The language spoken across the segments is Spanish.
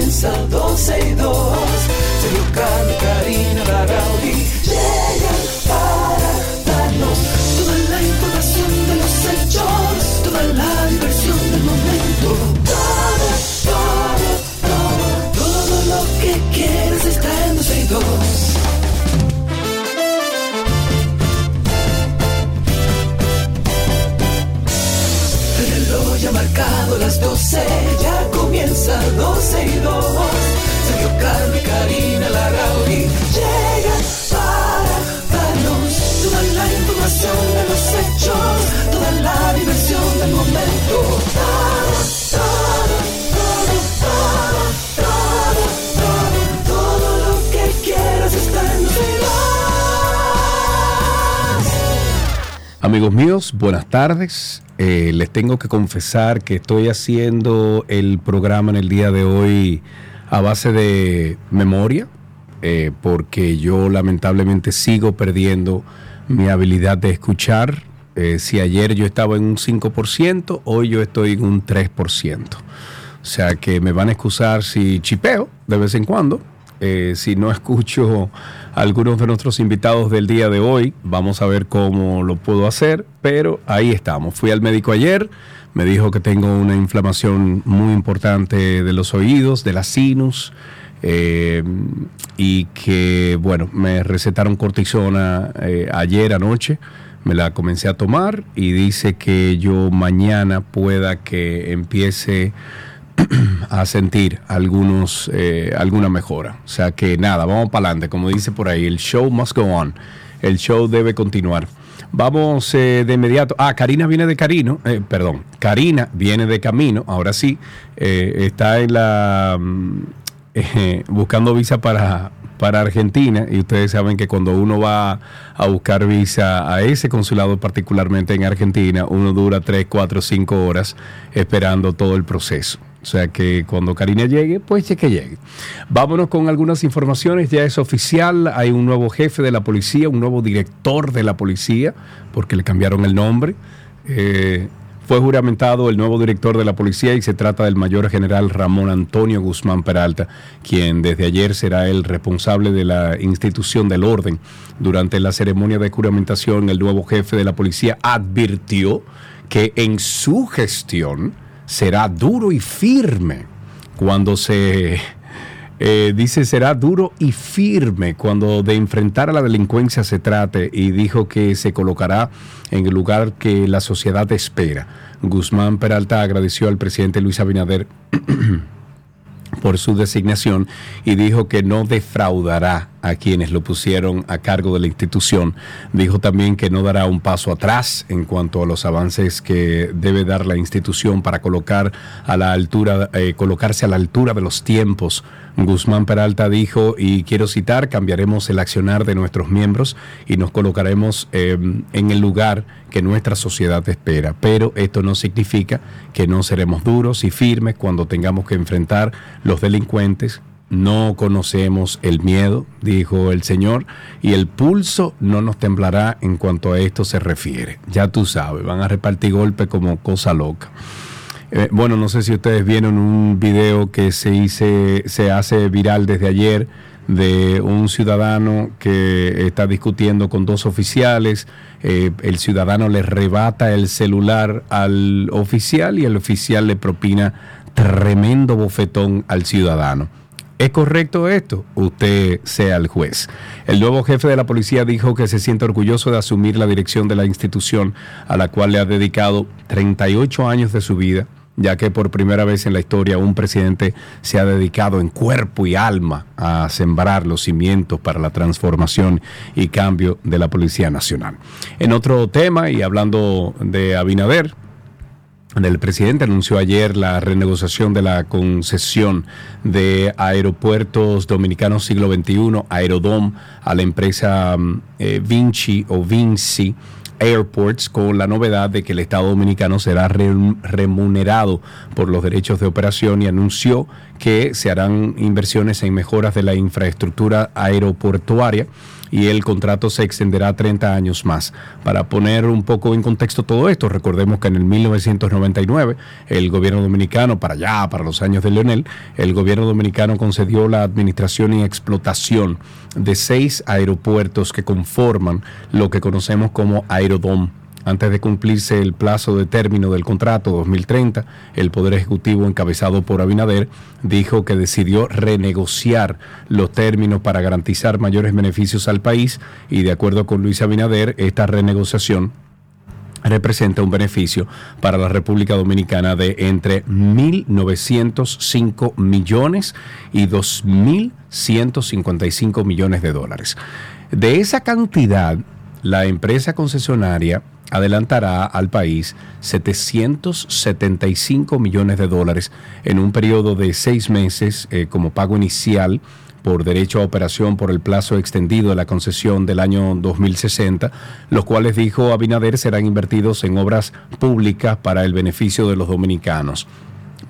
comienza 12 y 2. Comienza 12 y 2. Sergio Carlos y Karina Larrauri llegan para darnos toda la información de los hechos, toda la diversión del momento. Todo, todo, todo, todo, todo, todo, todo lo que quieras está en 12 y 2. Amigos míos, buenas tardes. Eh, les tengo que confesar que estoy haciendo el programa en el día de hoy a base de memoria, eh, porque yo lamentablemente sigo perdiendo mi habilidad de escuchar. Eh, si ayer yo estaba en un 5%, hoy yo estoy en un 3%. O sea que me van a excusar si chipeo de vez en cuando, eh, si no escucho a algunos de nuestros invitados del día de hoy, vamos a ver cómo lo puedo hacer, pero ahí estamos. Fui al médico ayer, me dijo que tengo una inflamación muy importante de los oídos, de la sinus, eh, y que, bueno, me recetaron cortisona eh, ayer anoche. Me la comencé a tomar y dice que yo mañana pueda que empiece a sentir algunos, eh, alguna mejora. O sea que nada, vamos para adelante. Como dice por ahí, el show must go on. El show debe continuar. Vamos eh, de inmediato. Ah, Karina viene de Carino, eh, perdón, Karina viene de camino, ahora sí, eh, está en la mm, eh, buscando visa para, para Argentina y ustedes saben que cuando uno va a buscar visa a ese consulado particularmente en Argentina, uno dura 3, 4, 5 horas esperando todo el proceso. O sea que cuando Karina llegue, pues ya que llegue. Vámonos con algunas informaciones. Ya es oficial, hay un nuevo jefe de la policía, un nuevo director de la policía, porque le cambiaron el nombre. Eh, fue juramentado el nuevo director de la policía y se trata del mayor general Ramón Antonio Guzmán Peralta, quien desde ayer será el responsable de la institución del orden. Durante la ceremonia de juramentación, el nuevo jefe de la policía advirtió que en su gestión será duro y firme cuando se eh, dice será duro y firme cuando de enfrentar a la delincuencia se trate y dijo que se colocará en el lugar que la sociedad espera. Guzmán Peralta agradeció al presidente Luis Abinader por su designación y dijo que no defraudará a quienes lo pusieron a cargo de la institución. Dijo también que no dará un paso atrás en cuanto a los avances que debe dar la institución para colocar a la altura, eh, colocarse a la altura de los tiempos. Guzmán Peralta dijo, y quiero citar, cambiaremos el accionar de nuestros miembros y nos colocaremos eh, en el lugar que nuestra sociedad espera. Pero esto no significa que no seremos duros y firmes cuando tengamos que enfrentar los delincuentes no conocemos el miedo, dijo el Señor, y el pulso no nos temblará en cuanto a esto se refiere. Ya tú sabes, van a repartir golpes como cosa loca. Eh, bueno, no sé si ustedes vieron un video que se, se hace viral desde ayer de un ciudadano que está discutiendo con dos oficiales. Eh, el ciudadano le rebata el celular al oficial y el oficial le propina tremendo bofetón al ciudadano. ¿Es correcto esto? Usted sea el juez. El nuevo jefe de la policía dijo que se siente orgulloso de asumir la dirección de la institución a la cual le ha dedicado 38 años de su vida, ya que por primera vez en la historia un presidente se ha dedicado en cuerpo y alma a sembrar los cimientos para la transformación y cambio de la Policía Nacional. En otro tema, y hablando de Abinader, el presidente anunció ayer la renegociación de la concesión de aeropuertos dominicanos siglo XXI, Aerodom, a la empresa eh, Vinci o Vinci Airports, con la novedad de que el Estado dominicano será remunerado por los derechos de operación y anunció que se harán inversiones en mejoras de la infraestructura aeroportuaria y el contrato se extenderá 30 años más. Para poner un poco en contexto todo esto, recordemos que en el 1999 el gobierno dominicano, para allá, para los años de Leonel, el gobierno dominicano concedió la administración y explotación de seis aeropuertos que conforman lo que conocemos como Aerodom antes de cumplirse el plazo de término del contrato 2030, el Poder Ejecutivo encabezado por Abinader dijo que decidió renegociar los términos para garantizar mayores beneficios al país y de acuerdo con Luis Abinader, esta renegociación representa un beneficio para la República Dominicana de entre 1.905 millones y 2.155 millones de dólares. De esa cantidad, la empresa concesionaria adelantará al país 775 millones de dólares en un periodo de seis meses eh, como pago inicial por derecho a operación por el plazo extendido de la concesión del año 2060, los cuales, dijo Abinader, serán invertidos en obras públicas para el beneficio de los dominicanos.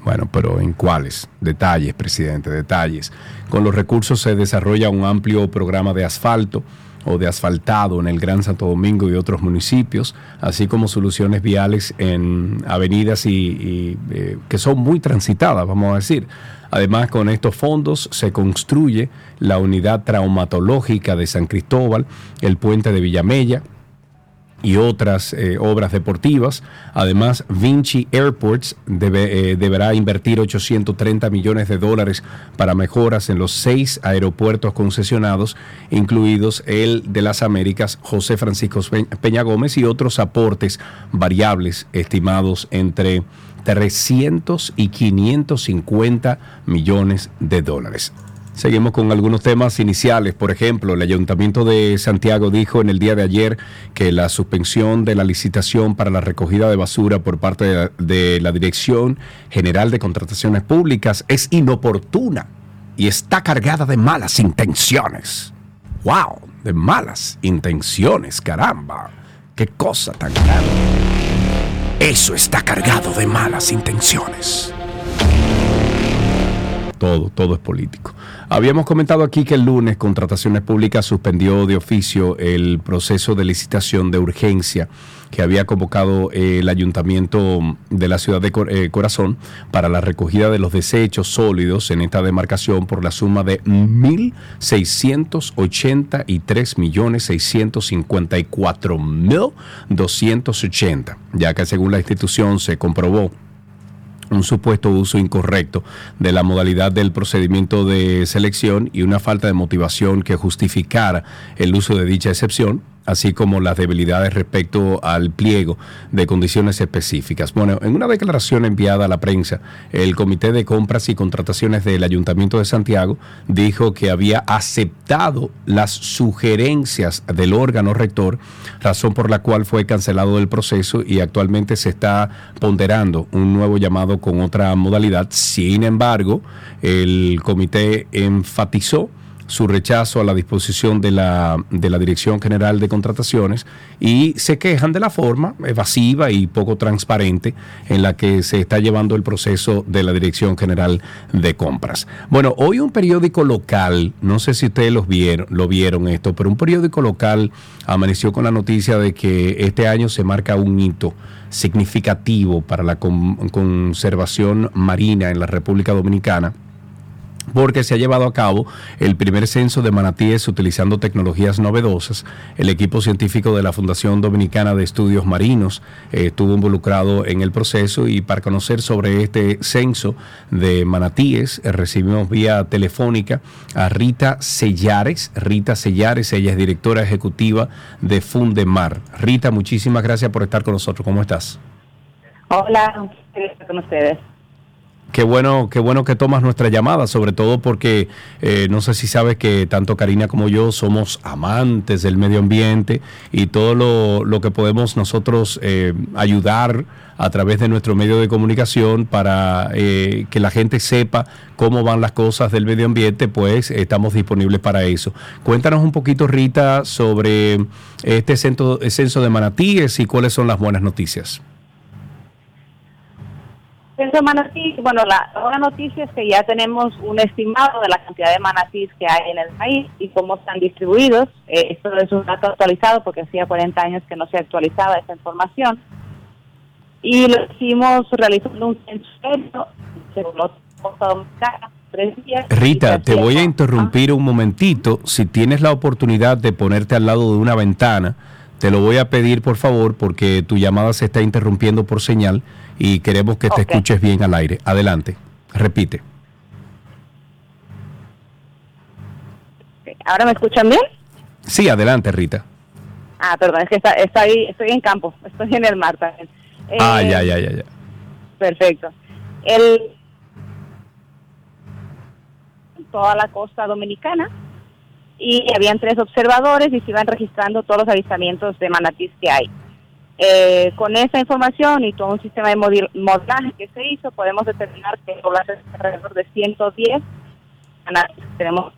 Bueno, pero ¿en cuáles? Detalles, presidente, detalles. Con los recursos se desarrolla un amplio programa de asfalto o de asfaltado en el Gran Santo Domingo y otros municipios, así como soluciones viales en avenidas y, eh, que son muy transitadas, vamos a decir. Además, con estos fondos se construye la unidad traumatológica de San Cristóbal, el puente de Villamella, y otras eh, obras deportivas. Además, Vinci Airports eh, deberá invertir 830 millones de dólares para mejoras en los seis aeropuertos concesionados, incluidos el de las Américas, José Francisco Peña Gómez y otros aportes variables estimados entre 300 y 550 millones de dólares. Seguimos con algunos temas iniciales. Por ejemplo, el Ayuntamiento de Santiago dijo en el día de ayer que la suspensión de la licitación para la recogida de basura por parte de la, Dirección General de Contrataciones Públicas es inoportuna y está cargada de malas intenciones. ¡Wow! De malas intenciones, caramba. ¡Qué cosa tan grande! Eso está cargado de malas intenciones todo, todo es político. Habíamos comentado aquí que el lunes Contrataciones Públicas suspendió de oficio el proceso de licitación de urgencia que había convocado el ayuntamiento de la ciudad de eh, Corazón para la recogida de los desechos sólidos en esta demarcación por la suma de 1.683.654.280, ya que según la institución se comprobó un supuesto uso incorrecto de la modalidad del procedimiento de selección y una falta de motivación que justificara el uso de dicha excepción, así como las debilidades respecto al pliego de condiciones específicas. Bueno, en una declaración enviada a la prensa, el Comité de Compras y Contrataciones del Ayuntamiento de Santiago dijo que había aceptado las sugerencias del órgano rector, razón por la cual fue cancelado el proceso y actualmente se está ponderando un nuevo llamado con otra modalidad. Sin embargo, el comité enfatizó su rechazo a la disposición de la, de la Dirección General de Contrataciones y se quejan de la forma evasiva y poco transparente en la que se está llevando el proceso de la Dirección General de Compras. Bueno, hoy un periódico local, no sé si ustedes los vieron, lo vieron esto, pero un periódico local amaneció con la noticia de que este año se marca un hito significativo para la conservación marina en la República Dominicana porque se ha llevado a cabo el primer censo de manatíes utilizando tecnologías novedosas. El equipo científico de la Fundación Dominicana de Estudios Marinos eh, estuvo involucrado en el proceso y para conocer sobre este censo de manatíes eh, recibimos vía telefónica a Rita Sellares. Rita Sellares, ella es directora ejecutiva de Fundemar. Rita, muchísimas gracias por estar con nosotros. ¿Cómo estás? Hola, con ustedes. Qué bueno, qué bueno que tomas nuestra llamada, sobre todo porque eh, no sé si sabes que tanto Karina como yo somos amantes del medio ambiente y todo lo, que podemos nosotros eh, ayudar a través de nuestro medio de comunicación para eh, que la gente sepa cómo van las cosas del medio ambiente, pues estamos disponibles para eso. Cuéntanos un poquito, Rita, sobre este censo de manatíes y cuáles son las buenas noticias. Centro Manatí, bueno, la buena noticia es que ya tenemos un estimado de la cantidad de manatís que hay en el país y cómo están distribuidos. Eh, esto es un dato actualizado porque hacía 40 años que no se actualizaba esa información. Y lo hicimos realizando un censo Rita, te voy a interrumpir un momentito. Si tienes la oportunidad de ponerte al lado de una ventana, te lo voy a pedir por favor porque tu llamada se está interrumpiendo por señal y queremos que te escuches bien al aire. Adelante, repite. ¿Ahora me escuchan bien? Sí, adelante, Rita. Ah, perdón, es que está, estoy, estoy en campo, estoy en el mar también. ah, ya, ya, ya, ya. Perfecto. El, toda la costa dominicana y habían tres observadores y se iban registrando todos los avistamientos de manatís que hay. Eh, con esa información y todo un sistema de modelaje que se hizo, podemos determinar que población alrededor de 110 manatís tenemos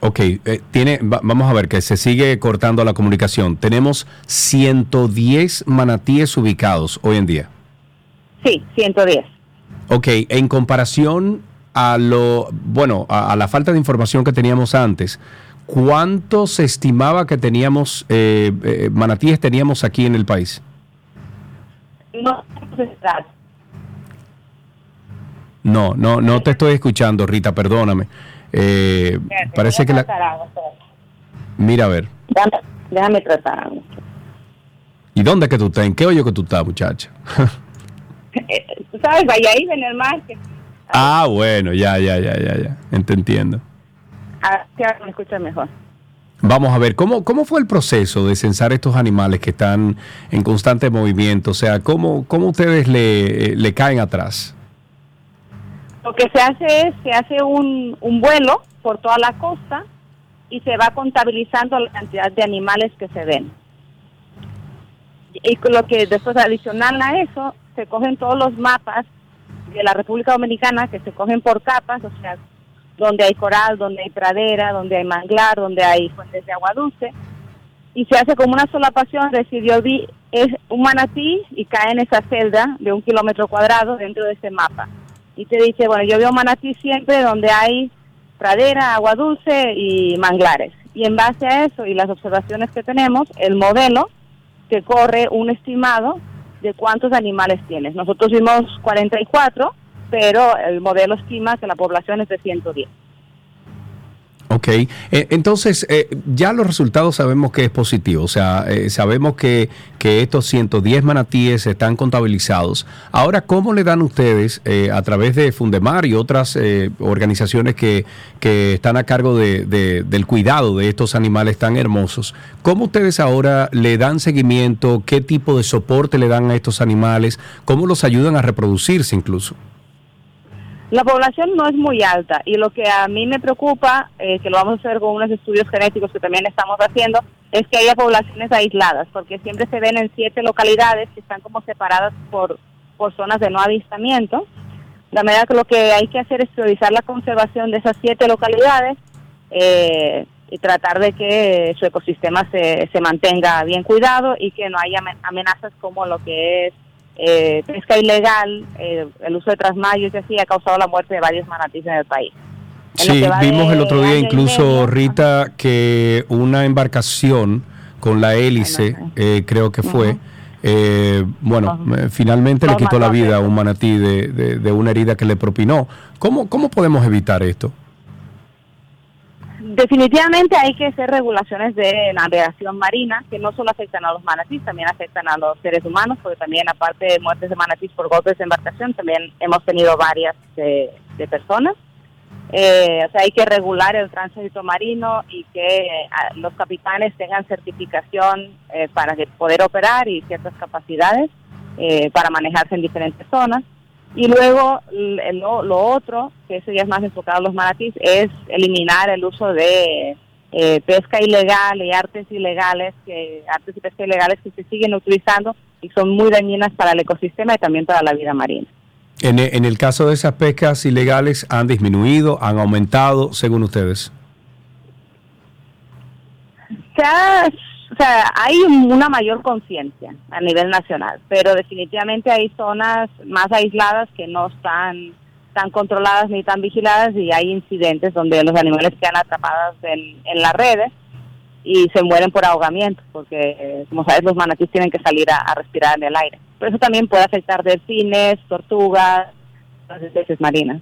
Ok, eh, tiene, vamos a ver que se sigue cortando la comunicación. Tenemos 110 manatíes ubicados hoy en día. Sí, 110. Ok, en comparación a lo, bueno, a la falta de información que teníamos antes, ¿cuánto se estimaba que teníamos, eh, eh, manatíes teníamos aquí en el país? No, no, no, no te estoy escuchando, Rita, perdóname. Eh, parece que la... Mira, a ver. Déjame, tratar. ¿Y dónde que tú estás? ¿En qué hoyo que tú estás, muchacha? Tú sabes, vaya ahí en el mar. Ah, bueno, ya, ya, ya, ya, ya. Te entiendo. Me escucha mejor. Vamos a ver, ¿cómo, ¿cómo fue el proceso de censar estos animales que están en constante movimiento? O sea, ¿cómo, cómo ustedes le, le caen atrás? Lo que se hace es, se hace un, un vuelo por toda la costa y se va contabilizando la cantidad de animales que se ven. Y lo que después adicional a eso, se cogen todos los mapas de la República Dominicana que se cogen por capas, o sea, donde hay coral, donde hay pradera, donde hay manglar, donde hay fuentes de agua dulce, y se hace como una sola pasión, decidió vi es un manatí y cae en esa celda de un kilómetro cuadrado dentro de ese mapa. Y te dice, bueno, yo veo manatí siempre donde hay pradera, agua dulce y manglares. Y en base a eso y las observaciones que tenemos, el modelo que corre un estimado de cuántos animales tienes. Nosotros vimos 44, pero el modelo estima que la población es de 110. Ok, eh, entonces eh, ya los resultados sabemos que es positivo, o sea, eh, sabemos que, que, estos 110 manatíes están contabilizados. Ahora, ¿cómo le dan ustedes a través de Fundemar y otras organizaciones que, que, están a cargo de, del cuidado de estos animales tan hermosos? ¿Cómo ustedes ahora le dan seguimiento? ¿Qué tipo de soporte le dan a estos animales? ¿Cómo los ayudan a reproducirse incluso? La población no es muy alta y lo que a mí me preocupa, eh, que lo vamos a hacer con unos estudios genéticos que también estamos haciendo, es que haya poblaciones aisladas, porque siempre se ven en siete localidades que están como separadas por, por zonas de no avistamiento. La manera que lo que hay que hacer es priorizar la conservación de esas siete localidades eh, y tratar de que su ecosistema se, se mantenga bien cuidado y que no haya amenazas como lo que es eh, pesca ilegal, eh, el uso de trasmayos y así ha causado la muerte de varios manatíes en el país. sí, vimos el otro día incluso, Rita, que una embarcación con la hélice, eh, creo que fue, eh, bueno, finalmente le quitó la vida a un manatí de, de, una herida que le propinó. ¿Cómo, ¿Cómo podemos evitar esto? Definitivamente hay que hacer regulaciones de navegación marina que no solo afectan a los manatís, también afectan a los seres humanos, porque también aparte de muertes de manatís por golpes de embarcación, también hemos tenido varias de, personas. Eh, o sea, hay que regular el tránsito marino y que eh, los capitanes tengan certificación eh, para poder operar y ciertas capacidades para manejarse en diferentes zonas. Y luego lo, otro, que eso ya es más enfocado a los manatís, es eliminar el uso de eh, pesca ilegal y artes ilegales, que artes y pesca ilegales que se siguen utilizando y son muy dañinas para el ecosistema y también para la vida marina. En, en el caso de esas pescas ilegales, ¿han disminuido, han aumentado, según ustedes? Se ha o sea, hay una mayor conciencia a nivel nacional, pero definitivamente hay zonas más aisladas que no están tan controladas ni tan vigiladas y hay incidentes donde los animales quedan atrapados en, en las redes y se mueren por ahogamiento, porque como sabes los manatíes tienen que salir a, respirar en el aire. Pero eso también puede afectar delfines, tortugas, las especies marinas.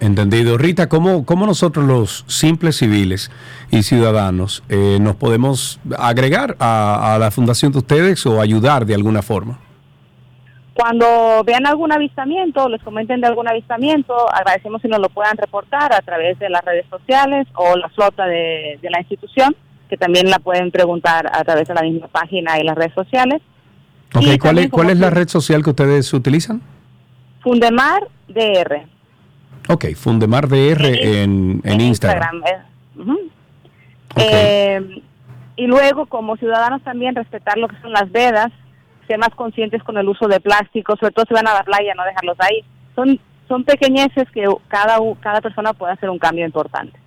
Entendido. Rita, ¿cómo, cómo nosotros los simples civiles y ciudadanos eh, nos podemos agregar a, la fundación de ustedes o ayudar de alguna forma? Cuando vean algún avistamiento, les comenten de algún avistamiento, agradecemos si nos lo puedan reportar a través de las redes sociales o la flota de, la institución, que también la pueden preguntar a través de la misma página y las redes sociales. Okay, ¿cuál, es, ¿cuál es la red social que ustedes utilizan? Fundemar DR. Ok, Fundemar DR en, en, Instagram. Eh, y luego, como ciudadanos también, respetar lo que son las vedas, ser más conscientes con el uso de plástico, sobre todo si van a la playa, no dejarlos ahí. Son, son pequeñeces que cada, cada persona puede hacer un cambio importante.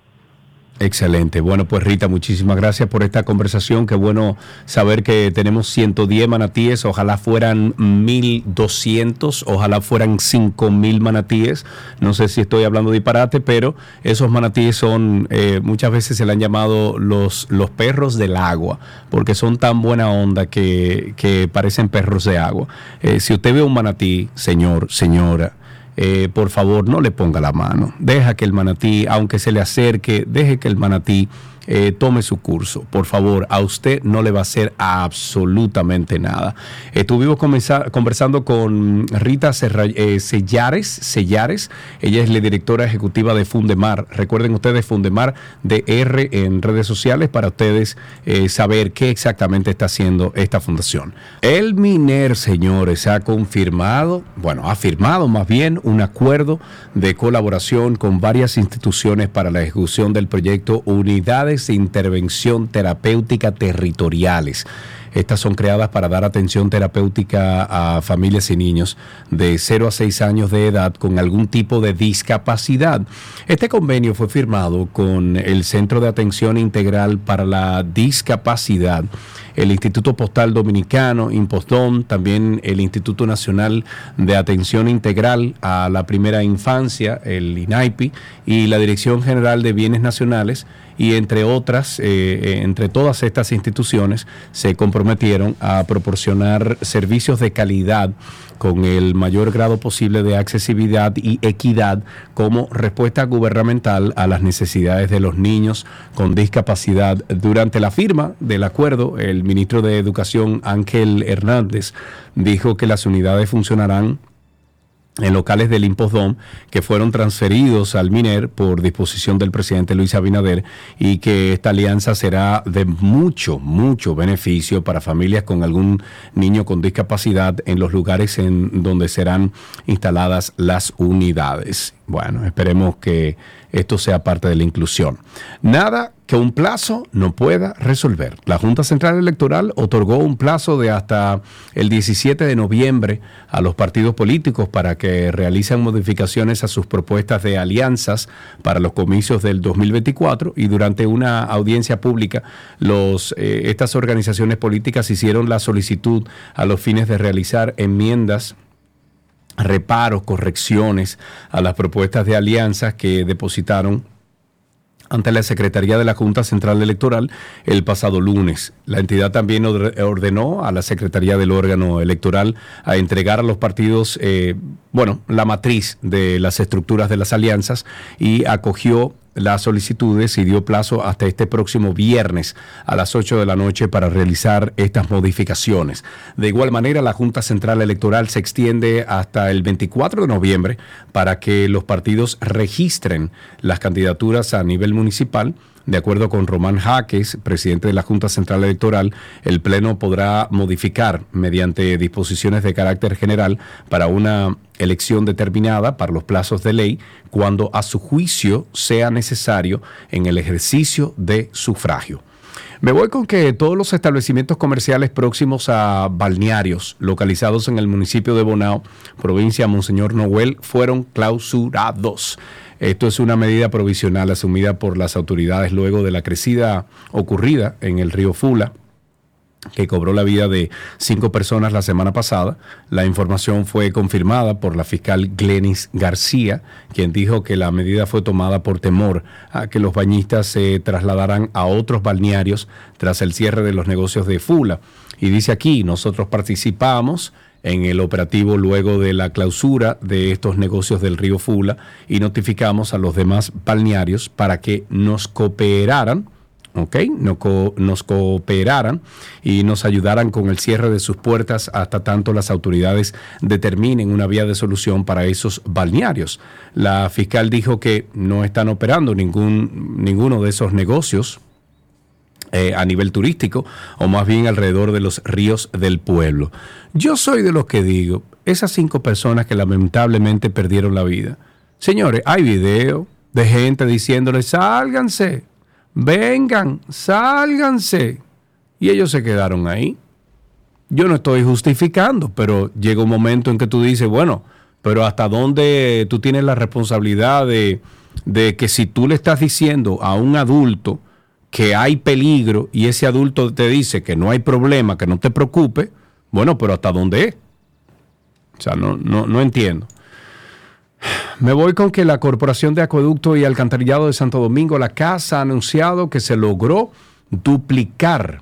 Excelente. Bueno, pues Rita, muchísimas gracias por esta conversación. Qué bueno saber que tenemos 110 manatíes. Ojalá fueran 1200, ojalá fueran 5000 manatíes. No sé si estoy hablando de disparate, pero esos manatíes son, eh, muchas veces se le han llamado los, los perros del agua, porque son tan buena onda que, que parecen perros de agua. Eh, si usted ve un manatí, señor, señora, eh, por favor no le ponga la mano. Deja que el manatí, aunque se le acerque, deje que el manatí eh, tome su curso. Por favor, a usted no le va a hacer absolutamente nada. Estuvimos conversando con Rita eh, Sellares, Ella es la directora ejecutiva de Fundemar. Recuerden ustedes Fundemar de R en redes sociales para ustedes eh, saber qué exactamente está haciendo esta fundación. El MINER, señores, ha confirmado, bueno, ha firmado más bien un acuerdo de colaboración con varias instituciones para la ejecución del proyecto Unidades de intervención terapéutica territoriales. Estas son creadas para dar atención terapéutica a familias y niños de 0 a 6 años de edad con algún tipo de discapacidad. Este convenio fue firmado con el Centro de Atención Integral para la Discapacidad el Instituto Postal Dominicano, Impostón, también el Instituto Nacional de Atención Integral a la Primera Infancia, el INAIPI, y la Dirección General de Bienes Nacionales, y entre otras, eh, eh, entre todas estas instituciones, se comprometieron a proporcionar servicios de calidad con el mayor grado posible de accesibilidad y equidad como respuesta gubernamental a las necesidades de los niños con discapacidad. Durante la firma del acuerdo, el ministro de Educación Ángel Hernández dijo que las unidades funcionarán en locales del Impostdom que fueron transferidos al MINER por disposición del presidente Luis Abinader y que esta alianza será de mucho, mucho beneficio para familias con algún niño con discapacidad en los lugares en donde serán instaladas las unidades. Bueno, esperemos que esto sea parte de la inclusión. Nada que un plazo no pueda resolver. La Junta Central Electoral otorgó un plazo de hasta el 17 de noviembre a los partidos políticos para que realicen modificaciones a sus propuestas de alianzas para los comicios del 2024 y durante una audiencia pública los, eh, estas organizaciones políticas hicieron la solicitud a los fines de realizar enmiendas reparos, correcciones a las propuestas de alianzas que depositaron ante la Secretaría de la Junta Central Electoral el pasado lunes. La entidad también ordenó a la Secretaría del órgano electoral a entregar a los partidos, eh, bueno, la matriz de las estructuras de las alianzas y acogió las solicitudes y dio plazo hasta este próximo viernes a las 8 de la noche para realizar estas modificaciones. De igual manera, la Junta Central Electoral se extiende hasta el 24 de noviembre para que los partidos registren las candidaturas a nivel municipal de acuerdo con Román Jaques, presidente de la Junta Central Electoral, el Pleno podrá modificar mediante disposiciones de carácter general para una elección determinada para los plazos de ley cuando a su juicio sea necesario en el ejercicio de sufragio. Me voy con que todos los establecimientos comerciales próximos a balnearios localizados en el municipio de Bonao, provincia Monseñor Noel, fueron clausurados. Esto es una medida provisional asumida por las autoridades luego de la crecida ocurrida en el río Fula que cobró la vida de cinco personas la semana pasada. La información fue confirmada por la fiscal Glenis García, quien dijo que la medida fue tomada por temor a que los bañistas se trasladaran a otros balnearios tras el cierre de los negocios de Fula. Y dice aquí, nosotros participamos en el operativo luego de la clausura de estos negocios del río Fula y notificamos a los demás balnearios para que nos cooperaran ¿ok? nos cooperaran y nos ayudaran con el cierre de sus puertas hasta tanto las autoridades determinen una vía de solución para esos balnearios. La fiscal dijo que no están operando ningún, ninguno de esos negocios eh, a nivel turístico o más bien alrededor de los ríos del pueblo. Yo soy de los que digo, esas cinco personas que lamentablemente perdieron la vida. Señores, hay video de gente diciéndoles, sálganse, vengan, sálganse. Y ellos se quedaron ahí. Yo no estoy justificando, pero llega un momento en que tú dices, bueno, pero hasta dónde tú tienes la responsabilidad de, de que si tú le estás diciendo a un adulto que hay peligro y ese adulto te dice que no hay problema, que no te preocupe, bueno, pero hasta dónde es. O sea, no, no, no entiendo. Me voy con que la Corporación de Acueducto y Alcantarillado de Santo Domingo, la CASA, ha anunciado que se logró duplicar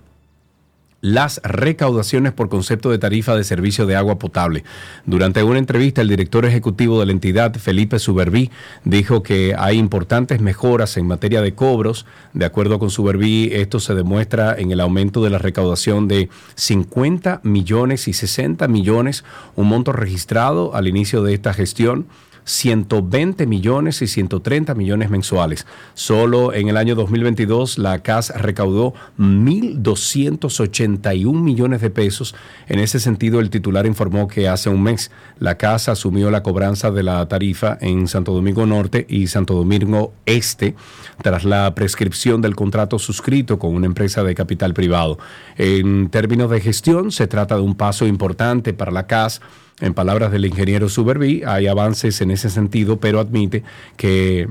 las recaudaciones por concepto de tarifa de servicio de agua potable. Durante una entrevista, el director ejecutivo de la entidad, Felipe Suberví, dijo que hay importantes mejoras en materia de cobros. De acuerdo con Suberví, esto se demuestra en el aumento de la recaudación de 50 millones y 60 millones, un monto registrado al inicio de esta gestión 120 millones y 130 millones mensuales. Solo en el año 2022 la CAS recaudó 1.281 millones de pesos. En ese sentido, el titular informó que hace un mes la CAS asumió la cobranza de la tarifa en Santo Domingo Norte y Santo Domingo Este tras la prescripción del contrato suscrito con una empresa de capital privado. En términos de gestión, se trata de un paso importante para la CAS en palabras del ingeniero Suberví, hay avances en ese sentido, pero admite que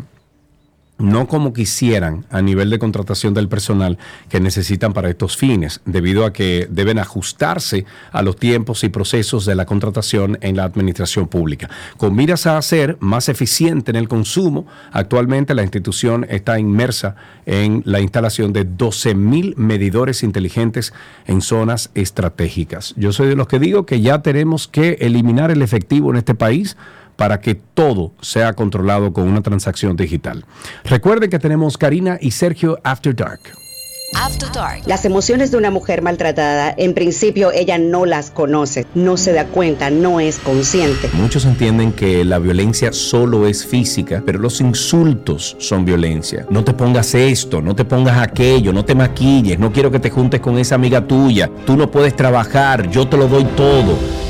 no como quisieran a nivel de contratación del personal que necesitan para estos fines, debido a que deben ajustarse a los tiempos y procesos de la contratación en la administración pública. Con miras a ser más eficiente en el consumo, actualmente la institución está inmersa en la instalación de 12.000 medidores inteligentes en zonas estratégicas. Yo soy de los que digo que ya tenemos que eliminar el efectivo en este país para que todo sea controlado con una transacción digital. Recuerden que tenemos Karina y Sergio After Dark. After Dark. Las emociones de una mujer maltratada, en principio ella no las conoce, no se da cuenta, no es consciente. Muchos entienden que la violencia solo es física, pero los insultos son violencia. No te pongas esto, no te pongas aquello, no te maquilles, no quiero que te juntes con esa amiga tuya, tú no puedes trabajar, yo te lo doy todo.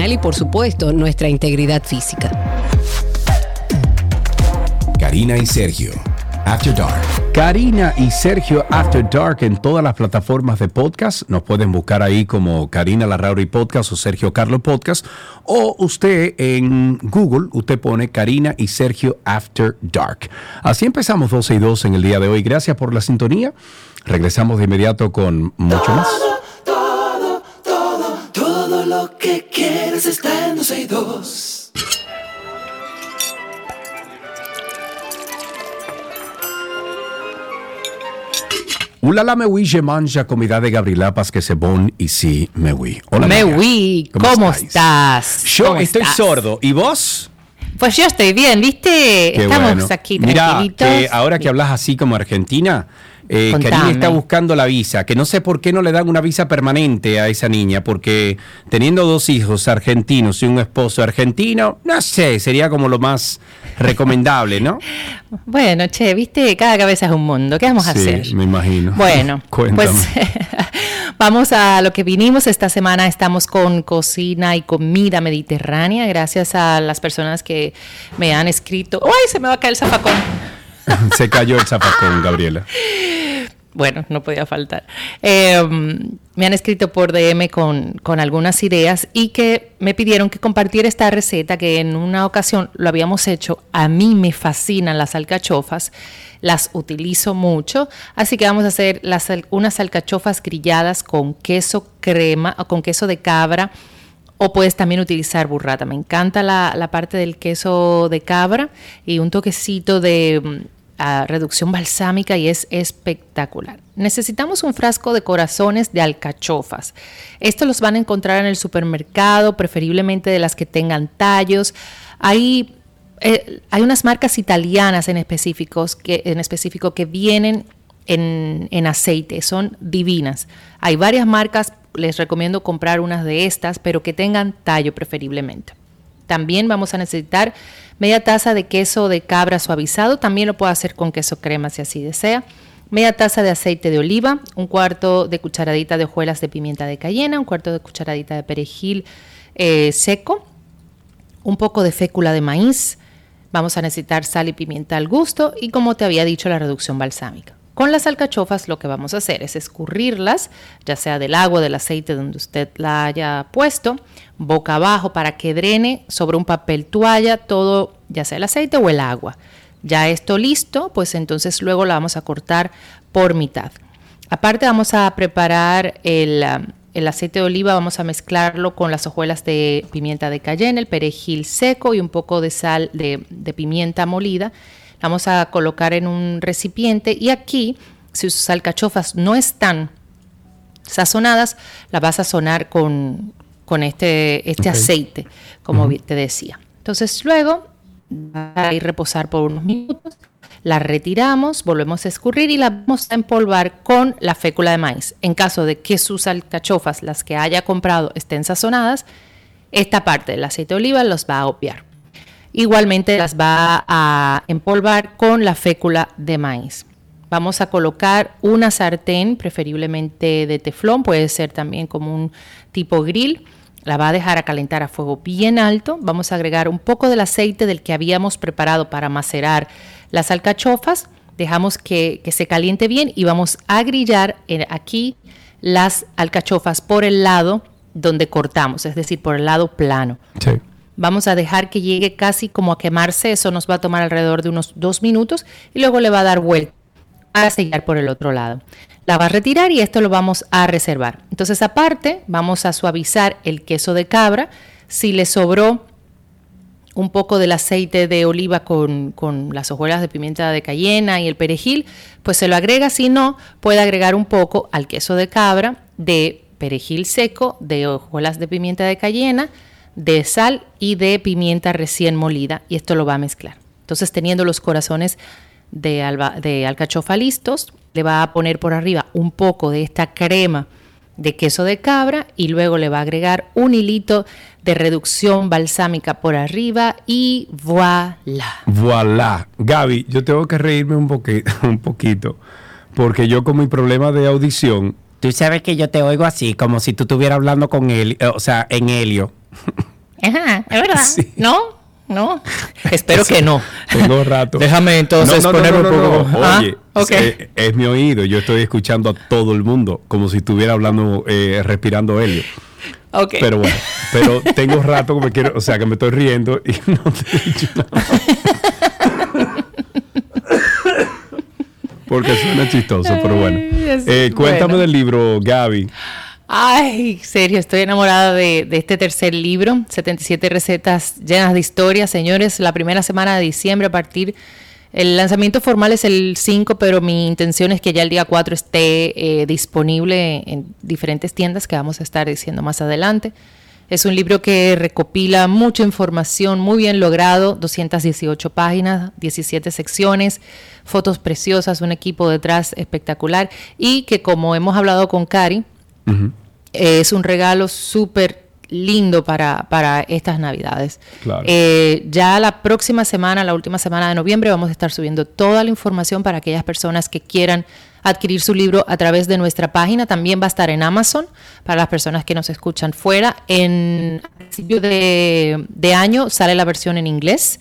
y por supuesto nuestra integridad física. Karina y Sergio. After Dark. Karina y Sergio After Dark en todas las plataformas de podcast. Nos pueden buscar ahí como Karina Larrauri Podcast o Sergio Carlo Podcast. O usted en Google, usted pone Karina y Sergio After Dark. Así empezamos 12 y 2 en el día de hoy. Gracias por la sintonía. Regresamos de inmediato con mucho más. Quieres está en 12 y 2. Ulala me oui, je mange comida de Gabriela que se bon y sí. Hola, ¿cómo, estás? Yo estoy sordo. ¿Y vos? Pues yo estoy bien, ¿viste? Estamos aquí Mira, que ahora que hablas así como argentina, eh, Karina está buscando la visa, que no sé por qué no le dan una visa permanente a esa niña, porque teniendo dos hijos argentinos y un esposo argentino, no sé, sería como lo más recomendable, ¿no? bueno, che, viste, cada cabeza es un mundo, ¿qué vamos a hacer? me imagino. Bueno, pues Vamos a lo que vinimos. Esta semana estamos con cocina y comida mediterránea, gracias a las personas que me han escrito. ¡Ay, se me va a caer el zafacón! se cayó el zafacón, Gabriela. Bueno, no podía faltar. Em, me han escrito por DM con, con, algunas ideas y que me pidieron que compartiera esta receta que en una ocasión lo habíamos hecho. A mí me fascinan las alcachofas, las utilizo mucho, así que vamos a hacer unas alcachofas grilladas con queso crema o con queso de cabra o puedes también utilizar burrata. Me encanta la, la parte del queso de cabra y un toquecito de reducción balsámica y es espectacular. Necesitamos un frasco de corazones de alcachofas. Estos los van a encontrar en el supermercado, preferiblemente de las que tengan tallos. Hay, eh, hay unas marcas italianas en, específicos que, en específico que vienen en, en aceite, son divinas. Hay varias marcas, les recomiendo comprar unas de estas, pero que tengan tallo preferiblemente. También vamos a necesitar media taza de queso de cabra suavizado, también lo puedo hacer con queso crema si así desea. Media taza de aceite de oliva, un cuarto de cucharadita de hojuelas de pimienta de cayena, un cuarto de cucharadita de perejil eh, seco, un poco de fécula de maíz. Vamos a necesitar sal y pimienta al gusto y como te había dicho la reducción balsámica. Con las alcachofas lo que vamos a hacer es escurrirlas, ya sea del agua, del aceite donde usted la haya puesto, boca abajo para que drene sobre un papel toalla todo, ya sea el aceite o el agua. Ya esto listo, pues entonces luego la vamos a cortar por mitad. Aparte vamos a preparar el, um, aceite de oliva, vamos a mezclarlo con las hojuelas de pimienta de cayenne, el perejil seco y un poco de sal de pimienta molida. Vamos a colocar en un recipiente y aquí, si sus alcachofas no están sazonadas, la vas a sazonar con, con este, este aceite, como te decía. Entonces luego va a ir reposar por unos minutos, la retiramos, volvemos a escurrir y la vamos a empolvar con la fécula de maíz. En caso de que sus alcachofas, las que haya comprado, estén sazonadas, esta parte del aceite de oliva los va a obviar. Igualmente las va a empolvar con la fécula de maíz. Vamos a colocar una sartén, preferiblemente de teflón, puede ser también como un tipo grill la va a dejar a calentar a fuego bien alto. Vamos a agregar un poco del aceite del que habíamos preparado para macerar las alcachofas. Dejamos que, se caliente bien y vamos a grillar aquí las alcachofas por el lado donde cortamos, es decir, por el lado plano. Vamos a dejar que llegue casi como a quemarse, eso nos va a tomar alrededor de unos dos minutos y luego le va a dar vuelta a sellar por el otro lado la va a retirar y esto lo vamos a reservar. Entonces aparte vamos a suavizar el queso de cabra. Si le sobró un poco del aceite de oliva con, las hojuelas de pimienta de cayena y el perejil, pues se lo agrega. Si no, puede agregar un poco al queso de cabra de perejil seco, de hojuelas de pimienta de cayena, de sal y de pimienta recién molida y esto lo va a mezclar. Entonces teniendo los corazones de, alba, de alcachofa listos, le va a poner por arriba un poco de esta crema de queso de cabra y luego le va a agregar un hilito de reducción balsámica por arriba y voilà. Voilà. Gaby, yo tengo que reírme un, un poquito porque yo con mi problema de audición, tú sabes que yo te oigo así, como si tú estuvieras hablando con él, o sea, en helio. Ajá, es verdad. ¿No? ¿no? Espero que no. Tengo rato. Déjame entonces ponerme un poco. Oye, ah, es, mi oído. Yo estoy escuchando a todo el mundo como si estuviera hablando, eh, respirando helio. Okay. Pero bueno, pero tengo rato que me quiero, o sea, que me estoy riendo y no te he dicho nada. Porque suena chistoso, pero bueno. Eh, cuéntame del libro, Gaby. Ay, serio, estoy enamorada de, este tercer libro, 77 recetas llenas de historias, señores. La primera semana de diciembre a partir... El lanzamiento formal es el 5, pero mi intención es que ya el día 4 esté eh, disponible en diferentes tiendas que vamos a estar diciendo más adelante. Es un libro que recopila mucha información, muy bien logrado, 218 páginas, 17 secciones, fotos preciosas, un equipo detrás espectacular y que como hemos hablado con Cari, es un regalo súper lindo para, para, estas navidades. Eh, ya la próxima semana, la última semana de noviembre, vamos a estar subiendo toda la información para aquellas personas que quieran adquirir su libro a través de nuestra página. También va a estar en Amazon para las personas que nos escuchan fuera. En principio de, de año sale la versión en inglés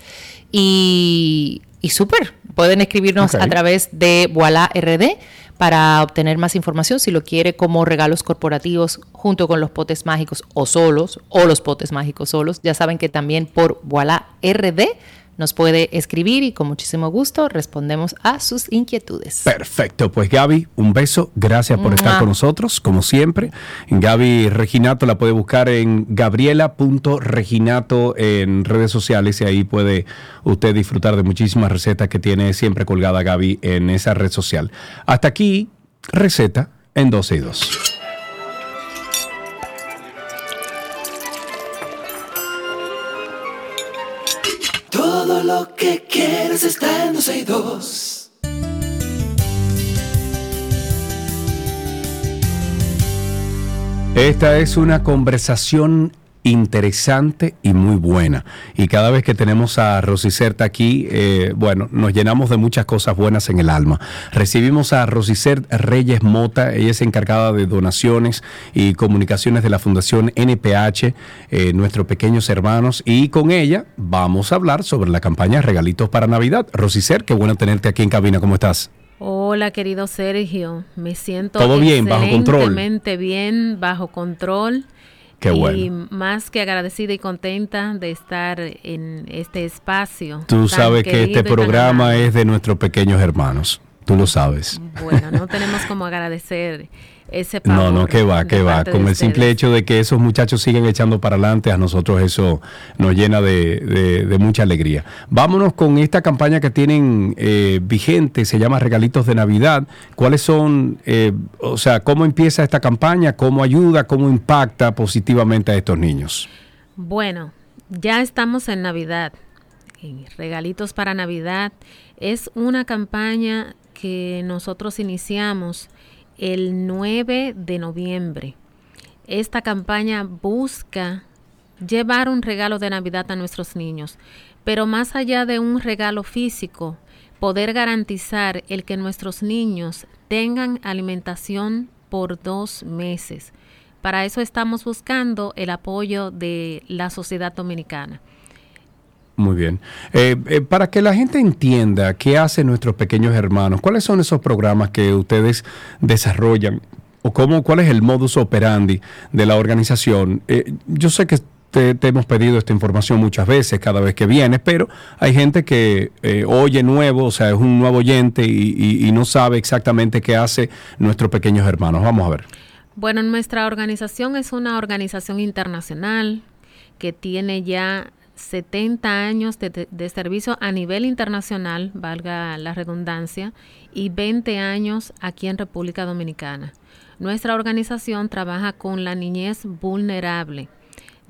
y, y súper. Pueden escribirnos a través de Voilà RD para obtener más información si lo quiere como regalos corporativos junto con los potes mágicos o solos o los potes mágicos solos. Ya saben que también por Voilà RD nos puede escribir y con muchísimo gusto respondemos a sus inquietudes. Perfecto, pues Gaby, un beso, gracias por estar con nosotros, como siempre. Gaby Reginato la puede buscar en gabriela.reginato en redes sociales y ahí puede usted disfrutar de muchísimas recetas que tiene siempre colgada Gaby en esa red social. Hasta aquí, receta en 12 y 2. Lo que quieres está en 12 y 2. Esta es una conversación interesante y muy buena. Y cada vez que tenemos a Rosicert aquí, eh, bueno, nos llenamos de muchas cosas buenas en el alma. Recibimos a Rosicert Reyes Mota, ella es encargada de donaciones y comunicaciones de la Fundación NPH, eh, nuestros pequeños hermanos, y con ella vamos a hablar sobre la campaña Regalitos para Navidad. Rosicert, qué bueno tenerte aquí en cabina, ¿cómo estás? Hola, querido Sergio. Me siento todo bien, bajo control. bien, bajo control. Y más que agradecida y contenta de estar en este espacio. Tú sabes que este programa es de nuestros pequeños hermanos. Tú lo sabes. Bueno, no tenemos como agradecer ese No, no, que va, que va. Con el simple hecho de que esos muchachos siguen echando para adelante, a nosotros eso nos llena de, mucha alegría. Vámonos con esta campaña que tienen eh, vigente, se llama Regalitos de Navidad. ¿Cuáles son, eh, o sea, cómo empieza esta campaña, cómo ayuda, cómo impacta positivamente a estos niños? Bueno, ya estamos en Navidad. Regalitos para Navidad es una campaña que nosotros iniciamos el 9 de noviembre. Esta campaña busca llevar un regalo de Navidad a nuestros niños, pero más allá de un regalo físico, poder garantizar el que nuestros niños tengan alimentación por dos meses. Para eso estamos buscando el apoyo de la sociedad dominicana. Muy bien. Eh, eh, para que la gente entienda qué hacen nuestros pequeños hermanos, ¿cuáles son esos programas que ustedes desarrollan? ¿O cómo, cuál es el modus operandi de la organización? Eh, yo sé que te, hemos pedido esta información muchas veces, cada vez que vienes, pero hay gente que oye nuevo, o sea, es un nuevo oyente y, y no sabe exactamente qué hace nuestros pequeños hermanos. Vamos a ver. Bueno, nuestra organización es una organización internacional que tiene ya 70 años de, servicio a nivel internacional, valga la redundancia, y 20 años aquí en República Dominicana. Nuestra organización trabaja con la niñez vulnerable.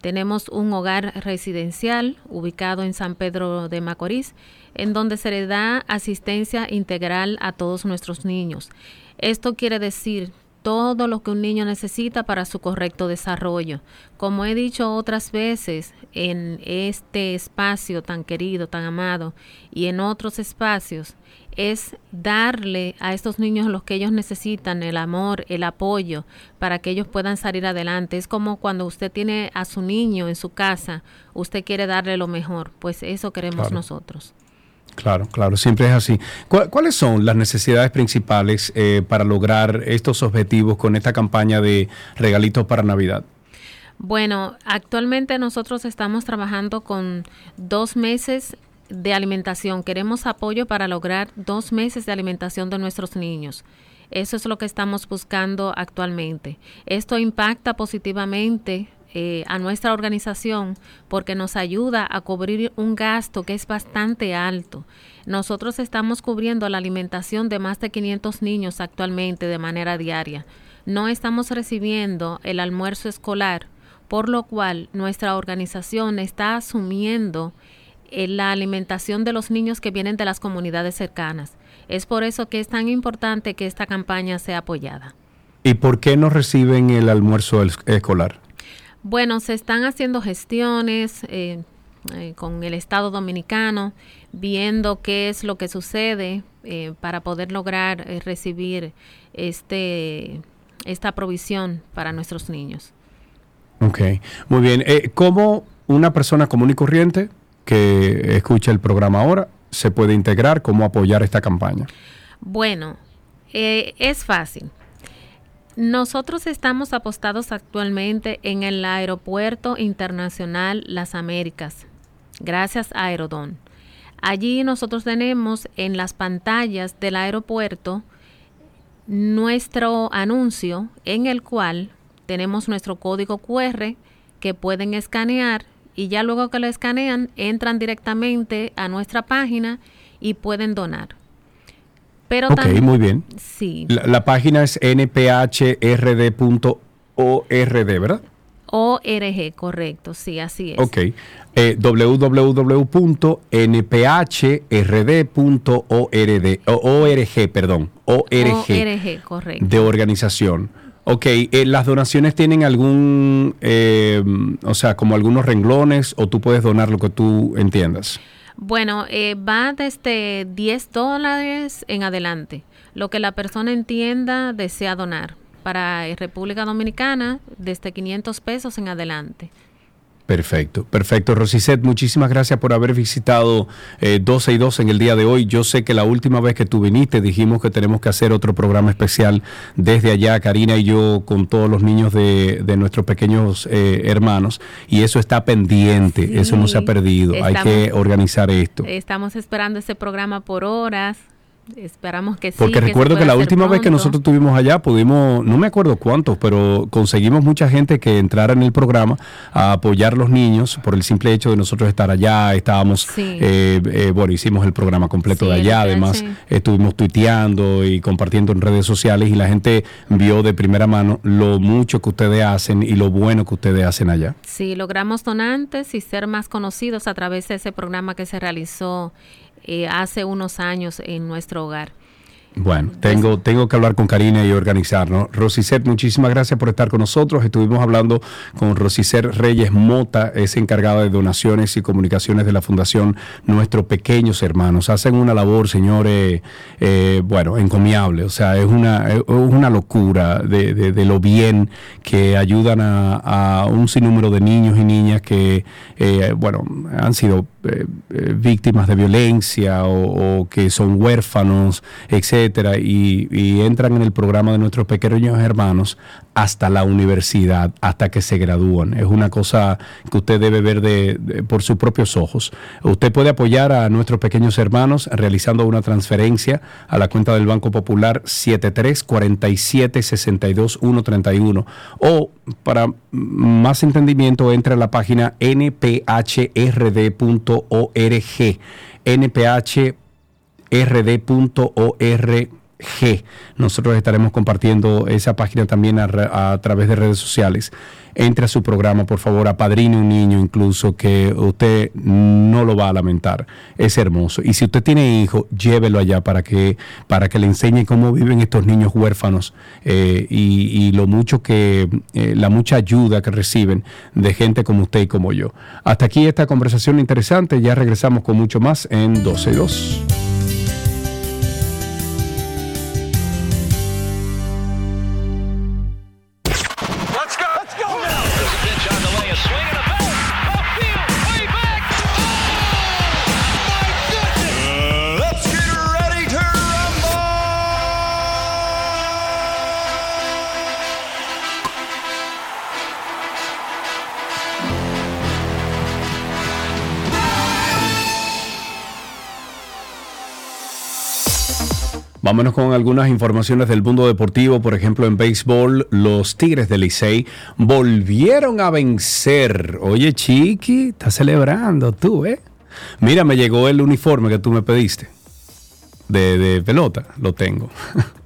Tenemos un hogar residencial ubicado en San Pedro de Macorís, en donde se le da asistencia integral a todos nuestros niños. Esto quiere decir todo lo que un niño necesita para su correcto desarrollo. Como he dicho otras veces en este espacio tan querido, tan amado y en otros espacios, es darle a estos niños lo que ellos necesitan, el amor, el apoyo, para que ellos puedan salir adelante. Es como cuando usted tiene a su niño en su casa, usted quiere darle lo mejor, pues eso queremos nosotros. Claro, claro, siempre es así. ¿Cuáles son las necesidades principales eh, para lograr estos objetivos con esta campaña de regalitos para Navidad? Bueno, actualmente nosotros estamos trabajando con dos meses de alimentación. Queremos apoyo para lograr dos meses de alimentación de nuestros niños. Eso es lo que estamos buscando actualmente. Esto impacta positivamente eh, a nuestra organización porque nos ayuda a cubrir un gasto que es bastante alto. Nosotros estamos cubriendo la alimentación de más de 500 niños actualmente de manera diaria. No estamos recibiendo el almuerzo escolar, por lo cual nuestra organización está asumiendo eh, la alimentación de los niños que vienen de las comunidades cercanas. Es por eso que es tan importante que esta campaña sea apoyada. ¿Y por qué no reciben el almuerzo escolar? Bueno, se están haciendo gestiones, eh, eh, con el Estado Dominicano, viendo qué es lo que sucede eh, para poder lograr recibir este, esta provisión para nuestros niños. Ok, muy bien. ¿Cómo una persona común y corriente que escucha el programa ahora se puede integrar? ¿Cómo apoyar esta campaña? Bueno, es fácil. Nosotros estamos apostados actualmente en el Aeropuerto Internacional Las Américas, gracias a Aerodón. Allí nosotros tenemos en las pantallas del aeropuerto nuestro anuncio en el cual tenemos nuestro código QR que pueden escanear y ya luego que lo escanean entran directamente a nuestra página y pueden donar. Pero ok, muy bien. Sí. La, página es nphrd.org, ¿verdad? ORG, correcto, sí, así es. Ok. Eh, www.nphrd.org, perdón, ORG. ORG, correcto. De organización. Ok, eh, ¿las donaciones tienen algún, eh, o sea, como algunos renglones o tú puedes donar lo que tú entiendas? Bueno, eh, va desde 10 dólares en adelante, lo que la persona entienda desea donar. Para República Dominicana, desde 500 pesos en adelante. Perfecto, perfecto. Rosicet, muchísimas gracias por haber visitado 12 eh, y 2 en el día de hoy. Yo sé que la última vez que tú viniste dijimos que tenemos que hacer otro programa especial desde allá, Karina y yo, con todos los niños de, nuestros pequeños eh, hermanos. Y eso está pendiente, eso no se ha perdido. Hay que organizar esto. Estamos esperando ese programa por horas. Esperamos que sí. Porque recuerdo que la última vez que nosotros estuvimos allá pudimos, no me acuerdo cuántos, pero conseguimos mucha gente que entrara en el programa a apoyar a los niños por el simple hecho de nosotros estar allá. Estábamos, eh, eh, bueno, hicimos el programa completo de allá. Además, estuvimos tuiteando y compartiendo en redes sociales y la gente vio de primera mano lo mucho que ustedes hacen y lo bueno que ustedes hacen allá. Sí, logramos donantes y ser más conocidos a través de ese programa que se realizó eh, hace unos años en nuestro hogar. Bueno, tengo, tengo que hablar con Karina y organizarnos. Rosicet, muchísimas gracias por estar con nosotros. Estuvimos hablando con Rosicet Reyes Mota, es encargada de donaciones y comunicaciones de la Fundación Nuestros Pequeños Hermanos. Hacen una labor, señores, eh, bueno, encomiable. O sea, es una, es una locura de, de, lo bien que ayudan a, un sinnúmero de niños y niñas que, eh, bueno, han sido eh, víctimas de violencia o, o que son huérfanos, etc y, entran en el programa de nuestros pequeños hermanos hasta la universidad, hasta que se gradúan. Es una cosa que usted debe ver de, por sus propios ojos. Usted puede apoyar a nuestros pequeños hermanos realizando una transferencia a la cuenta del Banco Popular 734762131 o para más entendimiento entre a la página nphrd.org nph rd.org. Nosotros estaremos compartiendo esa página también a, través de redes sociales. Entre a su programa, por favor, apadrine un niño incluso que usted no lo va a lamentar. Es hermoso. Y si usted tiene hijo, llévelo allá para que, para que le enseñe cómo viven estos niños huérfanos eh, y, lo mucho que, eh, la mucha ayuda que reciben de gente como usted y como yo. Hasta aquí esta conversación interesante. Ya regresamos con mucho más en 12.2. Vámonos con algunas informaciones del mundo deportivo. Por ejemplo, en béisbol, los Tigres del Licey volvieron a vencer. Oye, Chiqui, estás celebrando tú, ¿eh? Mira, me llegó el uniforme que tú me pediste. De, pelota, lo tengo.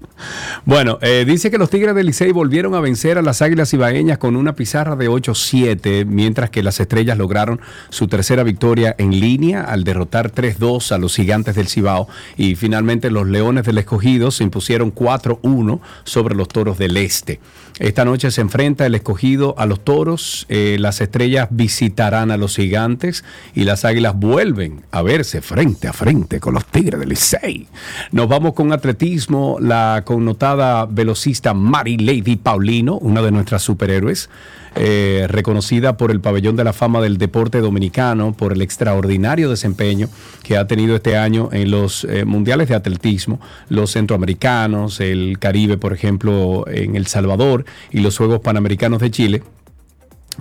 Bueno, eh, dice que los Tigres del Licey volvieron a vencer a las Águilas Ibaeñas con una pizarra de 8-7, mientras que las Estrellas lograron su tercera victoria en línea al derrotar 3-2 a los Gigantes del Cibao y finalmente los Leones del Escogido se impusieron 4-1 sobre los Toros del Este. Esta noche se enfrenta el Escogido a los Toros, eh, las Estrellas visitarán a los Gigantes y las Águilas vuelven a verse frente a frente con los Tigres del Licey. Nos vamos con atletismo, la connotada velocista Mary Lady Paulino, una de nuestras superhéroes, eh, reconocida por el Pabellón de la Fama del Deporte Dominicano por el extraordinario desempeño que ha tenido este año en los eh, mundiales de atletismo, los centroamericanos, el Caribe, por ejemplo, en El Salvador y los Juegos Panamericanos de Chile.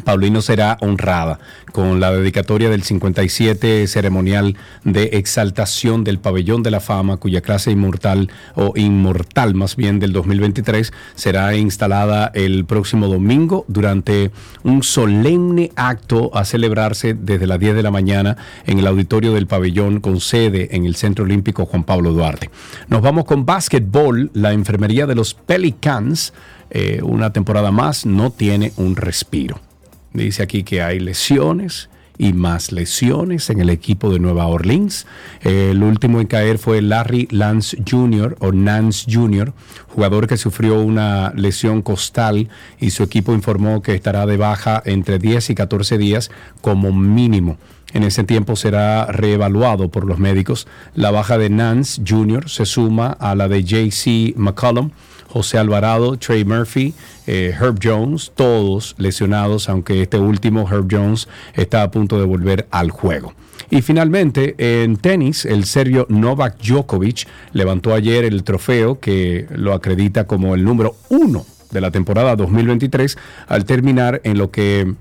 Paulino será honrada con la dedicatoria del 57 ceremonial de exaltación del Pabellón de la Fama, cuya clase inmortal o inmortal más bien del 2023 será instalada el próximo domingo durante un solemne acto a celebrarse desde las 10 de la mañana en el auditorio del pabellón con sede en el Centro Olímpico Juan Pablo Duarte. Nos vamos con básquetbol, la enfermería de los Pelicans, eh, una temporada más, no tiene un respiro. Dice aquí que hay lesiones y más lesiones en el equipo de Nueva Orleans. el último en caer fue Larry Lance Jr. o Nance Jr., jugador que sufrió una lesión costal y su equipo informó que estará de baja entre 10 y 14 días como mínimo. En ese tiempo será reevaluado por los médicos. La baja de Nance Jr. se suma a la de JC McCollum José Alvarado, Trey Murphy, eh, Herb Jones, todos lesionados, aunque este último, Herb Jones, está a punto de volver al juego. Y finalmente, en tenis, el serbio Novak Djokovic levantó ayer el trofeo que lo acredita como el número uno de la temporada 2023 al terminar en lo que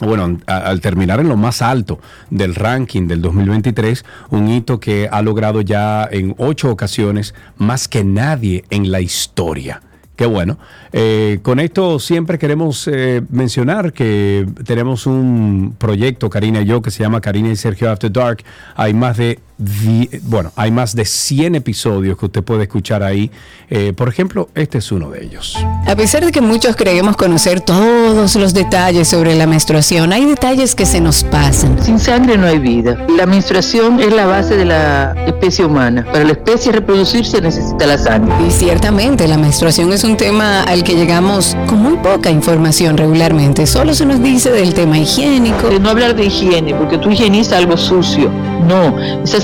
bueno, al terminar en lo más alto del ranking del 2023, un hito que ha logrado ya en ocho ocasiones más que nadie en la historia. Qué bueno. Eh, con esto siempre queremos eh, mencionar que tenemos un proyecto, Karina y yo, que se llama Karina y Sergio After Dark. Hay más de bueno, hay más de 100 episodios que usted puede escuchar ahí. Eh, por ejemplo, este es uno de ellos. A pesar de que muchos creemos conocer todos los detalles sobre la menstruación, hay detalles que se nos pasan. Sin sangre no hay vida. La menstruación es la base de la especie humana. Para la especie reproducirse necesita la sangre. Y ciertamente la menstruación es un tema al que llegamos con muy poca información regularmente. Solo se nos dice del tema higiénico. De no hablar de higiene, porque tú higienizas algo sucio. No, esa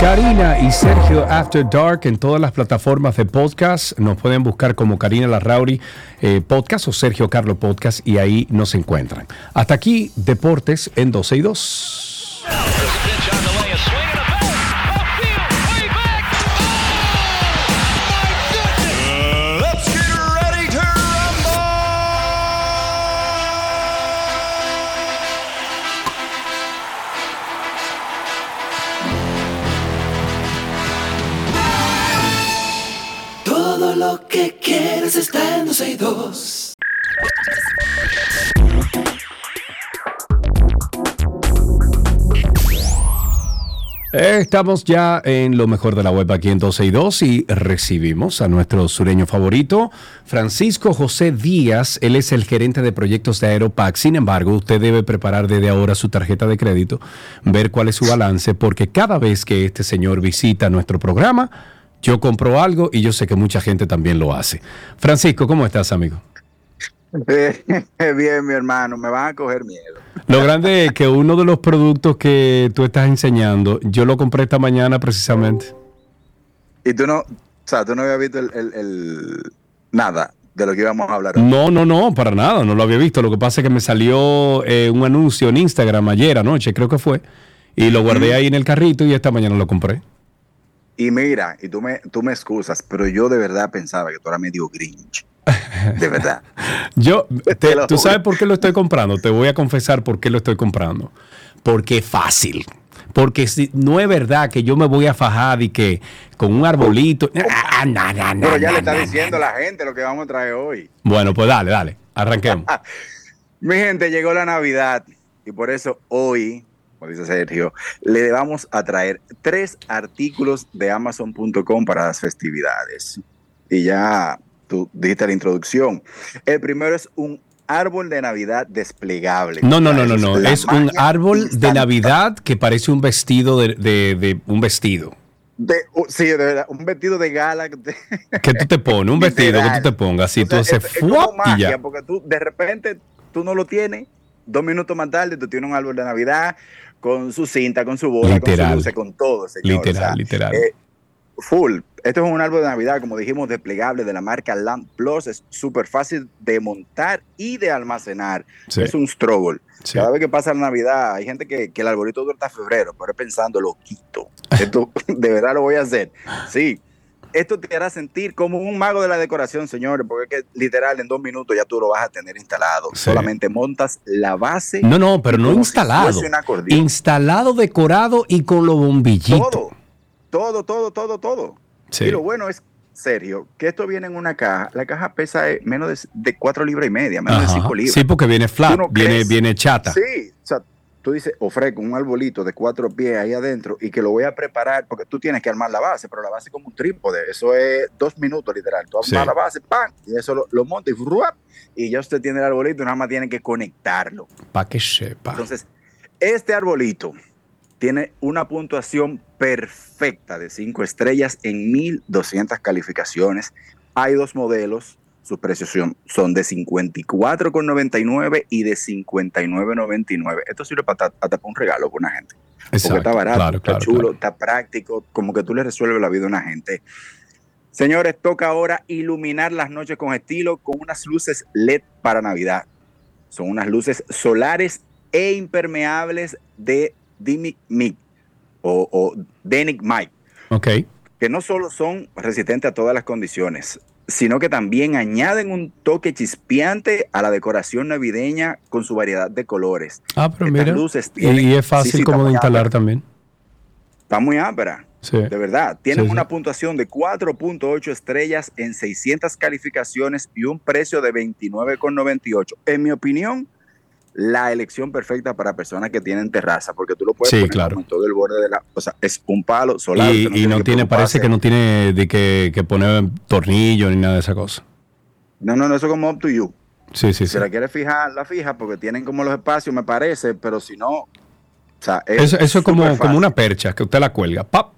Karina y Sergio After Dark en todas las plataformas de podcast. Nos pueden buscar como Karina Larrauri eh, Podcast o Sergio Carlo Podcast y ahí nos encuentran. Hasta aquí, Deportes en 12 y 2. Que quieres está en 12 y 2. Estamos ya en lo mejor de la web aquí en 12 y 2 y recibimos a nuestro sureño favorito, Francisco José Díaz. Él es el gerente de proyectos de Aeropac. Sin embargo, usted debe preparar desde ahora su tarjeta de crédito, ver cuál es su balance, porque cada vez que este señor visita nuestro programa, yo compro algo y yo sé que mucha gente también lo hace. Francisco, ¿cómo estás, amigo? Bien, mi hermano, me van a coger miedo. Lo grande es que uno de los productos que tú estás enseñando, yo lo compré esta mañana precisamente. Y tú no, o sea, tú no habías visto el, el- el- nada de lo que íbamos a hablar. hoy. No, no, no, para nada, no lo había visto. Lo que pasa es que me salió eh, un anuncio en Instagram ayer anoche, creo que fue, y lo guardé ahí en el carrito y esta mañana lo compré. Y mira, y tú me, tú me excusas, pero yo de verdad pensaba que tú eras medio grinch. De verdad. Yo, Te ¿tú sabes por qué lo estoy comprando? Te voy a confesar por qué lo estoy comprando. Porque es fácil. Porque si, no es verdad que yo me voy a fajar y que con un arbolito. Ah, na, na, na, Pero ya le está diciendo la gente lo que vamos a traer hoy. Bueno, pues dale, dale. Arranquemos. Mi gente, llegó la Navidad y por eso hoy, como dice Sergio, le vamos a traer tres artículos de Amazon.com para las festividades. Y ya tú diste la introducción. El primero es un árbol de Navidad desplegable. No, no, no, no, no. Es un árbol de. Navidad que parece un vestido de, de- de- un vestido. De- uh, sí, de verdad, un vestido de gala. Que tú te pones, un vestido que tú te pongas. Así O tú sea, haces es, como magia, ya. porque tú de repente tú no lo tienes, dos minutos más tarde tú tienes un árbol de Navidad con su cinta, con su bola, con su luces, con todo, señor. Literal, O sea, literal. eh, full. Esto es un árbol de Navidad, como dijimos, desplegable de la marca Lamp Plus. Es súper fácil de montar y de almacenar. Sí, Es un struggle. sí. Cada vez que pasa la Navidad, hay gente que, que el arbolito dura hasta febrero, pero es pensando, lo quito. Esto de verdad lo voy a hacer. Sí. Esto te hará sentir como un mago de la decoración, señores, porque es que literal en dos minutos ya tú lo vas a tener instalado. Sí. Solamente montas la base. No, no, pero no como si instalado. Instalado, decorado y con los bombillitos. todo, todo, todo, todo, todo. Sí. Y lo bueno es, Sergio, que esto viene en una caja. La caja pesa eh, menos de, de 4 libras y media, menos de. 5 libras. Sí, porque viene flat, ¿Tú no viene, crees? viene chata. Sí, o sea, tú dices, ofrezco un arbolito de cuatro pies ahí adentro y que lo voy a preparar, porque tú tienes que armar la base, pero la base es como un trípode, eso es dos minutos literal. Tú armas Sí. la base, ¡pam! Y eso lo, lo monta y ¡fruap! y ya usted tiene el arbolito y nada más tiene que conectarlo. Para que sepa. Entonces, este arbolito tiene una puntuación perfecta de 5 estrellas en 1200 calificaciones. Hay dos modelos, sus precios son, son de 54,99 y de 59,99. Esto sirve para hasta para un regalo para una gente. Porque Exacto, está barato, claro, está claro, chulo, claro. está práctico, como que tú le resuelves la vida a una gente. Señores, toca ahora iluminar las noches con estilo con unas luces LED para Navidad. Son unas luces solares e impermeables de Dimic Mic o, o Denic Mic, Ok. que no solo son resistentes a todas las condiciones, sino que también añaden un toque chispeante a la decoración navideña con su variedad de colores. Ah, pero Estas mira. luces tienen- y es sí, fácil sí, está como de instalar ápera. también. Está muy ápera. Sí. De verdad, tienen Sí, sí. una puntuación de 4.8 estrellas en 600 calificaciones y un precio de 29,98. En mi opinión, la elección perfecta para personas que tienen terraza, porque tú lo puedes Sí, poner claro. como en todo el borde de la... O sea, es un palo solar. Y, no tiene, parece que no tiene de que, que poner tornillo ni nada de esa cosa. No, no, no, eso es como up to you. Sí, sí, Si sí. la quieres fijar, la fija, porque tienen como los espacios, me parece, pero si no... O sea, es Eso, eso es como, como una percha que usted la cuelga. ¡Pap!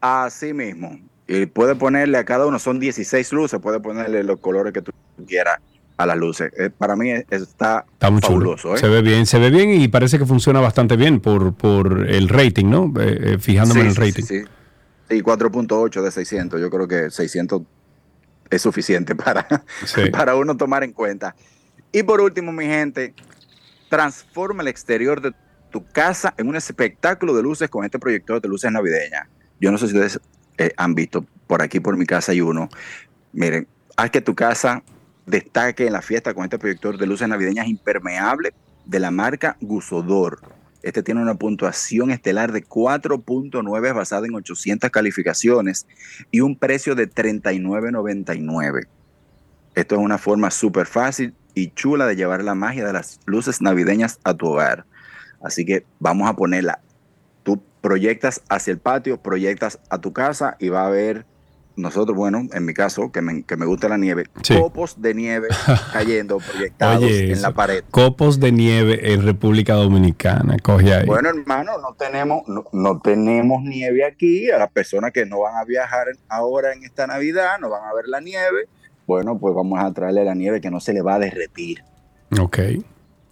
Así mismo. Y puede ponerle a cada uno, son 16 luces, puede ponerle los colores que tú quieras a las luces. Eh, para mí es- está, Está muy fabuloso. chulo. ¿eh? Se ve bien, se ve bien y parece que funciona bastante bien por, por el rating, ¿no? Eh, fijándome Sí, en el rating. Sí, sí. Sí, 4.8 de 600. Yo creo que 600 es suficiente para, Sí. para uno tomar en cuenta. Y por último, mi gente, transforma el exterior de tu casa en un espectáculo de luces con este proyector de luces navideñas. Yo no sé si ustedes han visto, por aquí por mi casa hay uno. Miren, haz que tu casa destaque en la fiesta con este proyector de luces navideñas impermeable de la marca Gusodor. Este tiene una puntuación estelar de 4.9 basada en 800 calificaciones y un precio de 39.99. Esto es una forma súper fácil y chula de llevar la magia de las luces navideñas a tu hogar. Así que vamos a ponerla. Tú proyectas hacia el patio, proyectas a tu casa y va a haber nosotros, bueno, en mi caso, que me, que me gusta la nieve, Sí. copos de nieve cayendo proyectados Oye, en la pared. Copos de nieve en República Dominicana. Coge ahí. Bueno, hermano, no tenemos, no, no tenemos nieve aquí. A las personas que no van a viajar ahora en esta Navidad, no van a ver la nieve. Bueno, pues vamos a traerle la nieve que no se le va a derretir. Ok.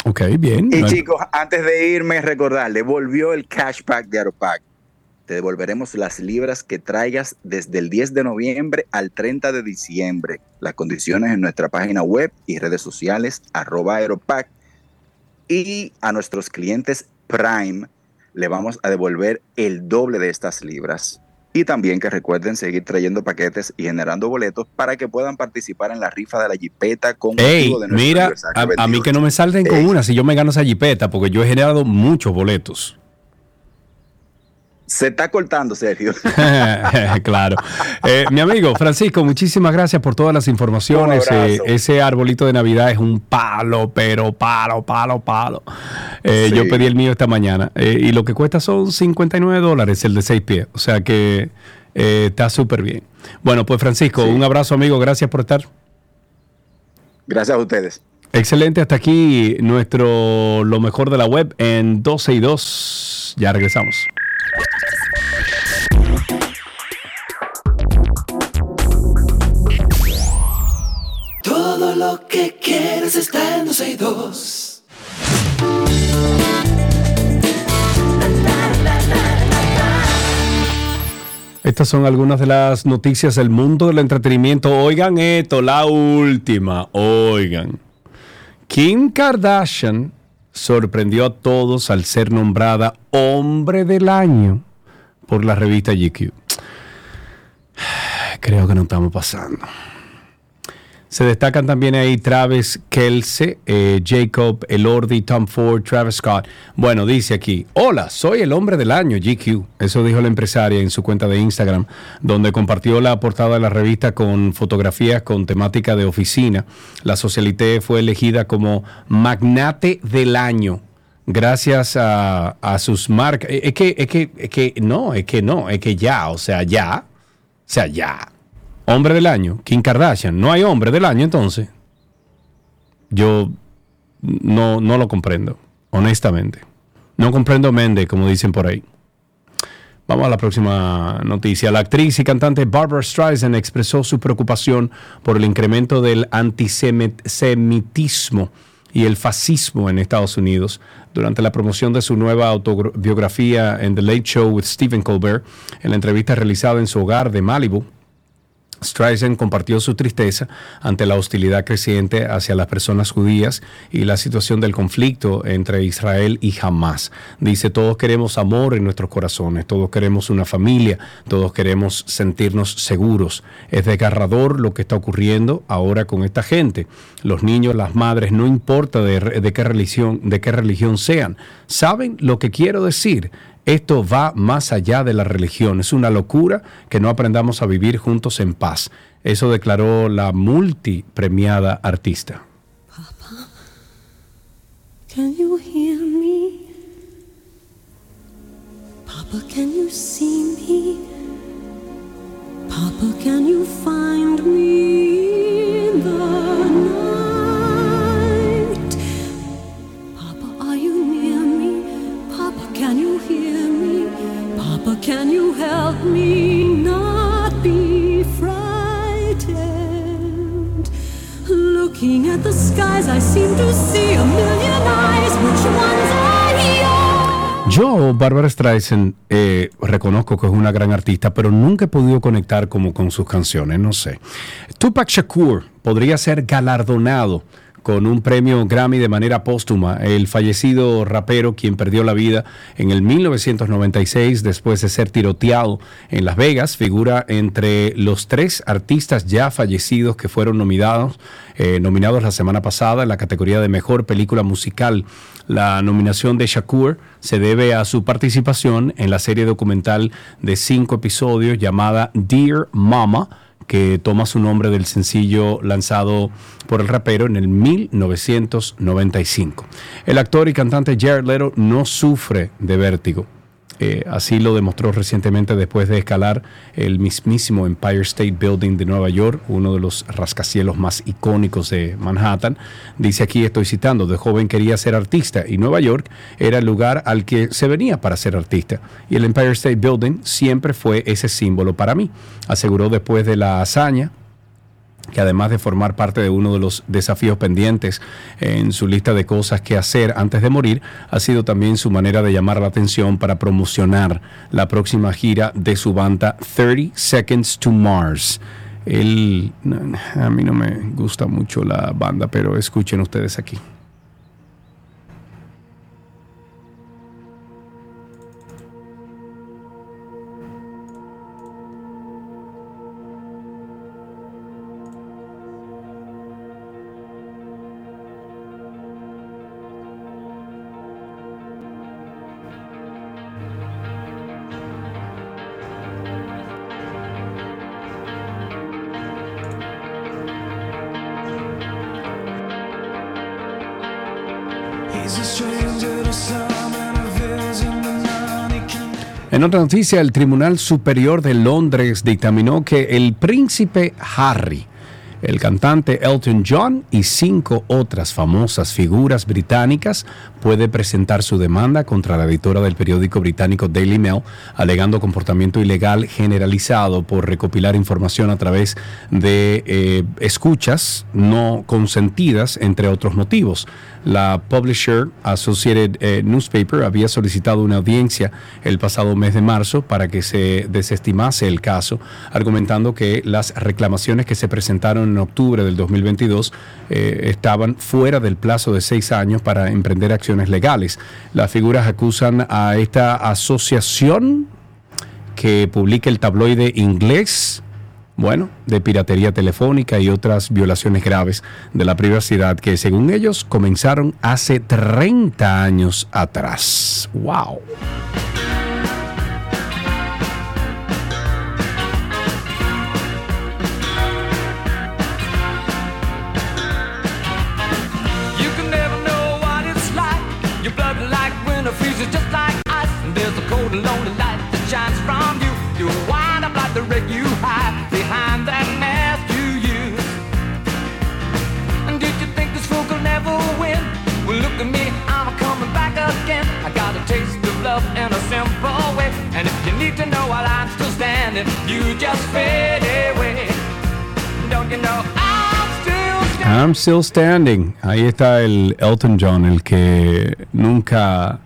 Ok, bien. Y No hay- chicos, antes de irme, recordarle, volvió el cashback de Aeropack. Te devolveremos las libras que traigas desde el 10 de noviembre al 30 de diciembre. Las condiciones en nuestra página web y redes sociales, arroba Aeropack. Y a nuestros clientes Prime le vamos a devolver el doble de estas libras. y también que recuerden seguir trayendo paquetes y generando boletos para que puedan participar en la rifa de la jipeta con Ey, de mira, a, a mí 28. que no me salten con una si yo me gano esa jipeta, porque yo he generado muchos boletos. Se está cortando, Sergio. claro. Eh, mi amigo Francisco, muchísimas gracias por todas las informaciones. Eh, ese arbolito de Navidad es un palo, pero palo, palo, palo. Eh, Sí. Yo pedí el mío esta mañana y lo que cuesta son 59 dólares el de 6 pies. O sea que está súper bien. Bueno, pues Francisco, Sí. un abrazo amigo, gracias por estar. Gracias a ustedes. Excelente, hasta aquí nuestro lo mejor de la web en 12 y 2. Ya regresamos. Lo que quieres está en 12 y 2. Estas son algunas de las noticias del mundo del entretenimiento. Oigan esto, la última. Oigan. Kim Kardashian sorprendió a todos al ser nombrada Hombre del Año por la revista GQ. Creo que no estamos pasando. Se destacan también ahí Travis Kelsey, eh, Jacob Elordi, Tom Ford, Travis Scott. Bueno, dice aquí, hola, soy el hombre del año, GQ. Eso dijo la empresaria en su cuenta de Instagram, donde compartió la portada de la revista con fotografías con temática de oficina. La Socialité fue elegida como magnate del año. Gracias a, a sus marcas. Es que, es que, es que, no, es que no, es que ya, o sea, ya. O sea, ya. Hombre del año, Kim Kardashian. No hay hombre del año entonces. Yo no, no lo comprendo, honestamente. No comprendo Mende, como dicen por ahí. Vamos a la próxima noticia. La actriz y cantante Barbara Streisand expresó su preocupación por el incremento del antisemitismo y el fascismo en Estados Unidos durante la promoción de su nueva autobiografía en The Late Show with Stephen Colbert. En la entrevista realizada en su hogar de Malibu, Streisand compartió su tristeza ante la hostilidad creciente hacia las personas judías y la situación del conflicto entre Israel y Hamas. Dice, todos queremos amor en nuestros corazones, todos queremos una familia, todos queremos sentirnos seguros. Es desgarrador lo que está ocurriendo ahora con esta gente. Los niños, las madres, no importa de, de qué religión, de qué religión sean, saben lo que quiero decir. Esto va más allá de la religión. Es una locura que no aprendamos a vivir juntos en paz. Eso declaró la multipremiada artista. Can you hear me? Papa, can you see me? Papa, can you find me can you help me not be frightened? Looking at the skies, I seem to see a million eyes. Which ones are yours? Yo, Barbara Streisand, eh, reconozco que es una gran artista, pero nunca he podido conectar como con sus canciones, no sé. Tupac Shakur podría ser galardonado con un premio Grammy de manera póstuma. El fallecido rapero, quien perdió la vida en el 1996 después de ser tiroteado en Las Vegas, figura entre los tres artistas ya fallecidos que fueron nominados, eh, nominados la semana pasada en la categoría de Mejor Película Musical. La nominación de Shakur se debe a su participación en la serie documental de cinco episodios llamada Dear Mama, que toma su nombre del sencillo lanzado por el rapero en el 1995. El actor y cantante Jared Leto no sufre de vértigo. Eh, así lo demostró recientemente después de escalar el mismísimo Empire State Building de Nueva York, uno de los rascacielos más icónicos de Manhattan. Dice aquí, estoy citando, de joven quería ser artista y Nueva York era el lugar al que se venía para ser artista. Y el Empire State Building siempre fue ese símbolo para mí, aseguró después de la hazaña que además de formar parte de uno de los desafíos pendientes en su lista de cosas que hacer antes de morir, ha sido también su manera de llamar la atención para promocionar la próxima gira de su banda 30 Seconds to Mars. Él, a mí no me gusta mucho la banda, pero escuchen ustedes aquí. En otra noticia, el Tribunal Superior de Londres dictaminó que el príncipe Harry, el cantante Elton John y cinco otras famosas figuras británicas puede presentar su demanda contra la editora del periódico británico Daily Mail, alegando comportamiento ilegal generalizado por recopilar información a través de eh, escuchas no consentidas, entre otros motivos. La Publisher Associated eh, Newspaper había solicitado una audiencia el pasado mes de marzo para que se desestimase el caso, argumentando que las reclamaciones que se presentaron en octubre del 2022 eh, estaban fuera del plazo de seis años para emprender acciones legales. Las figuras acusan a esta asociación que publica el tabloide inglés bueno, de piratería telefónica y otras violaciones graves de la privacidad que según ellos comenzaron hace 30 años atrás. ¡Wow! There's a cold lonely light that shines from you. You wind up like the wreck you in a simple way. And if you need to know while I'm still standing, you just fade away. Don't you know I'm still standing? I'm still standing. Ahí está el Elton John, el que nunca,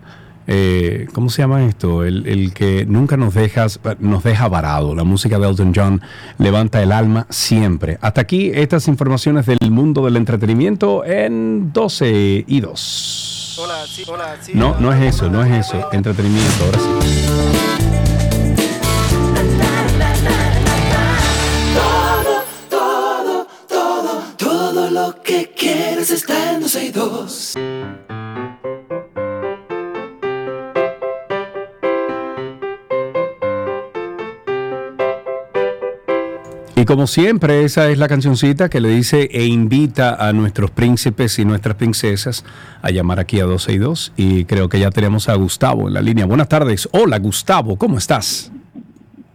eh, ¿cómo se llama esto? El, el que nunca nos deja, nos deja varado. La música de Elton John levanta el alma siempre. Hasta aquí estas informaciones del mundo del entretenimiento en 12 y 2. No, no es eso, no es eso. Entretenimiento, ahora sí. Todo, todo, todo, todo lo que quieres está en 12 y 2. Y como siempre, esa es la cancioncita que le dice e invita a nuestros príncipes y nuestras princesas a llamar aquí a 12 y 2. Y creo que ya tenemos a Gustavo en la línea. Buenas tardes. Hola, Gustavo, ¿cómo estás?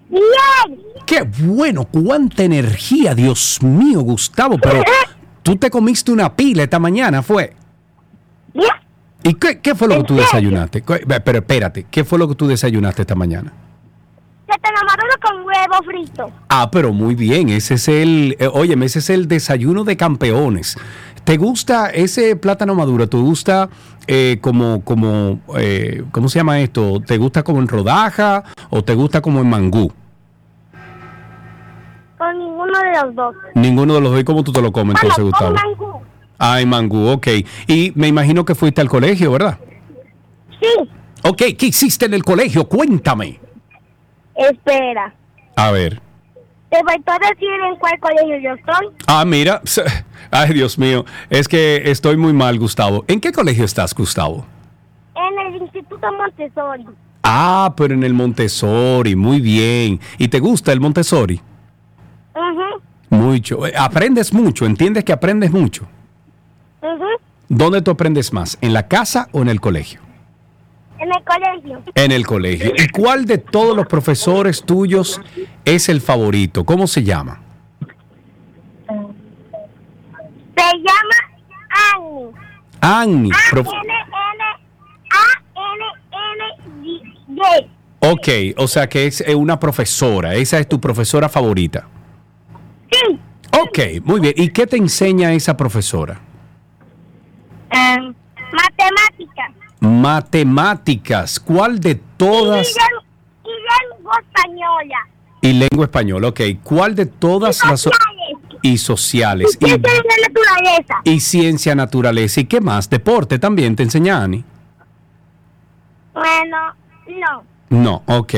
Bien. Qué bueno, cuánta energía, Dios mío, Gustavo. Pero tú te comiste una pila esta mañana, ¿fue? ¿Y qué, qué fue lo que tú desayunaste? ¿Qué- Pero espérate, ¿qué fue lo que tú desayunaste esta mañana? Se te maduro con huevo frito. Ah, pero muy bien, ese es el, eh, óyeme, ese es el desayuno de campeones. ¿Te gusta ese plátano maduro? ¿Te gusta eh, como, como, eh, ¿cómo se llama esto? ¿Te gusta como en rodaja o te gusta como en mangú? Con ninguno de los dos. Ninguno de los dos. ¿Y cómo tú te lo comes entonces, Bueno, con Gustavo? mangú. Ah, en mangú, ok. Y me imagino que fuiste al colegio, ¿verdad? Sí. Ok, ¿qué hiciste en el colegio? Cuéntame. Espera. A ver. Te voy a decir en cuál colegio yo estoy. Ah, mira. Ay, Dios mío. Es que estoy muy mal, Gustavo. ¿En qué colegio estás, Gustavo? En el Instituto Montessori. Ah, pero en el Montessori, muy bien. ¿Y te gusta el Montessori? Ujú, Mucho. Eh, Aprendes mucho, entiendes que aprendes mucho. ujú. ¿Dónde tú aprendes más? ¿En la casa o en el colegio? En el colegio. En el colegio. ¿Y cuál de todos los profesores tuyos es el favorito? ¿Cómo se llama? Se llama Annie. Annie. prof- A-N-N-A-N-N-D. ok, o sea que es eh, una profesora. Esa es tu profesora favorita. Sí. Ok, muy bien. ¿Y qué te enseña esa profesora? Em, matemática. Matemáticas. ¿Cuál de todas? Y, len- y lengua española. Y lengua española, ok. ¿Cuál de todas las... Sociales. Y sociales. Y Y, naturaleza. y ciencia, naturaleza. ¿Y qué más? ¿Deporte también te enseña Ani? Bueno, no. No, ok.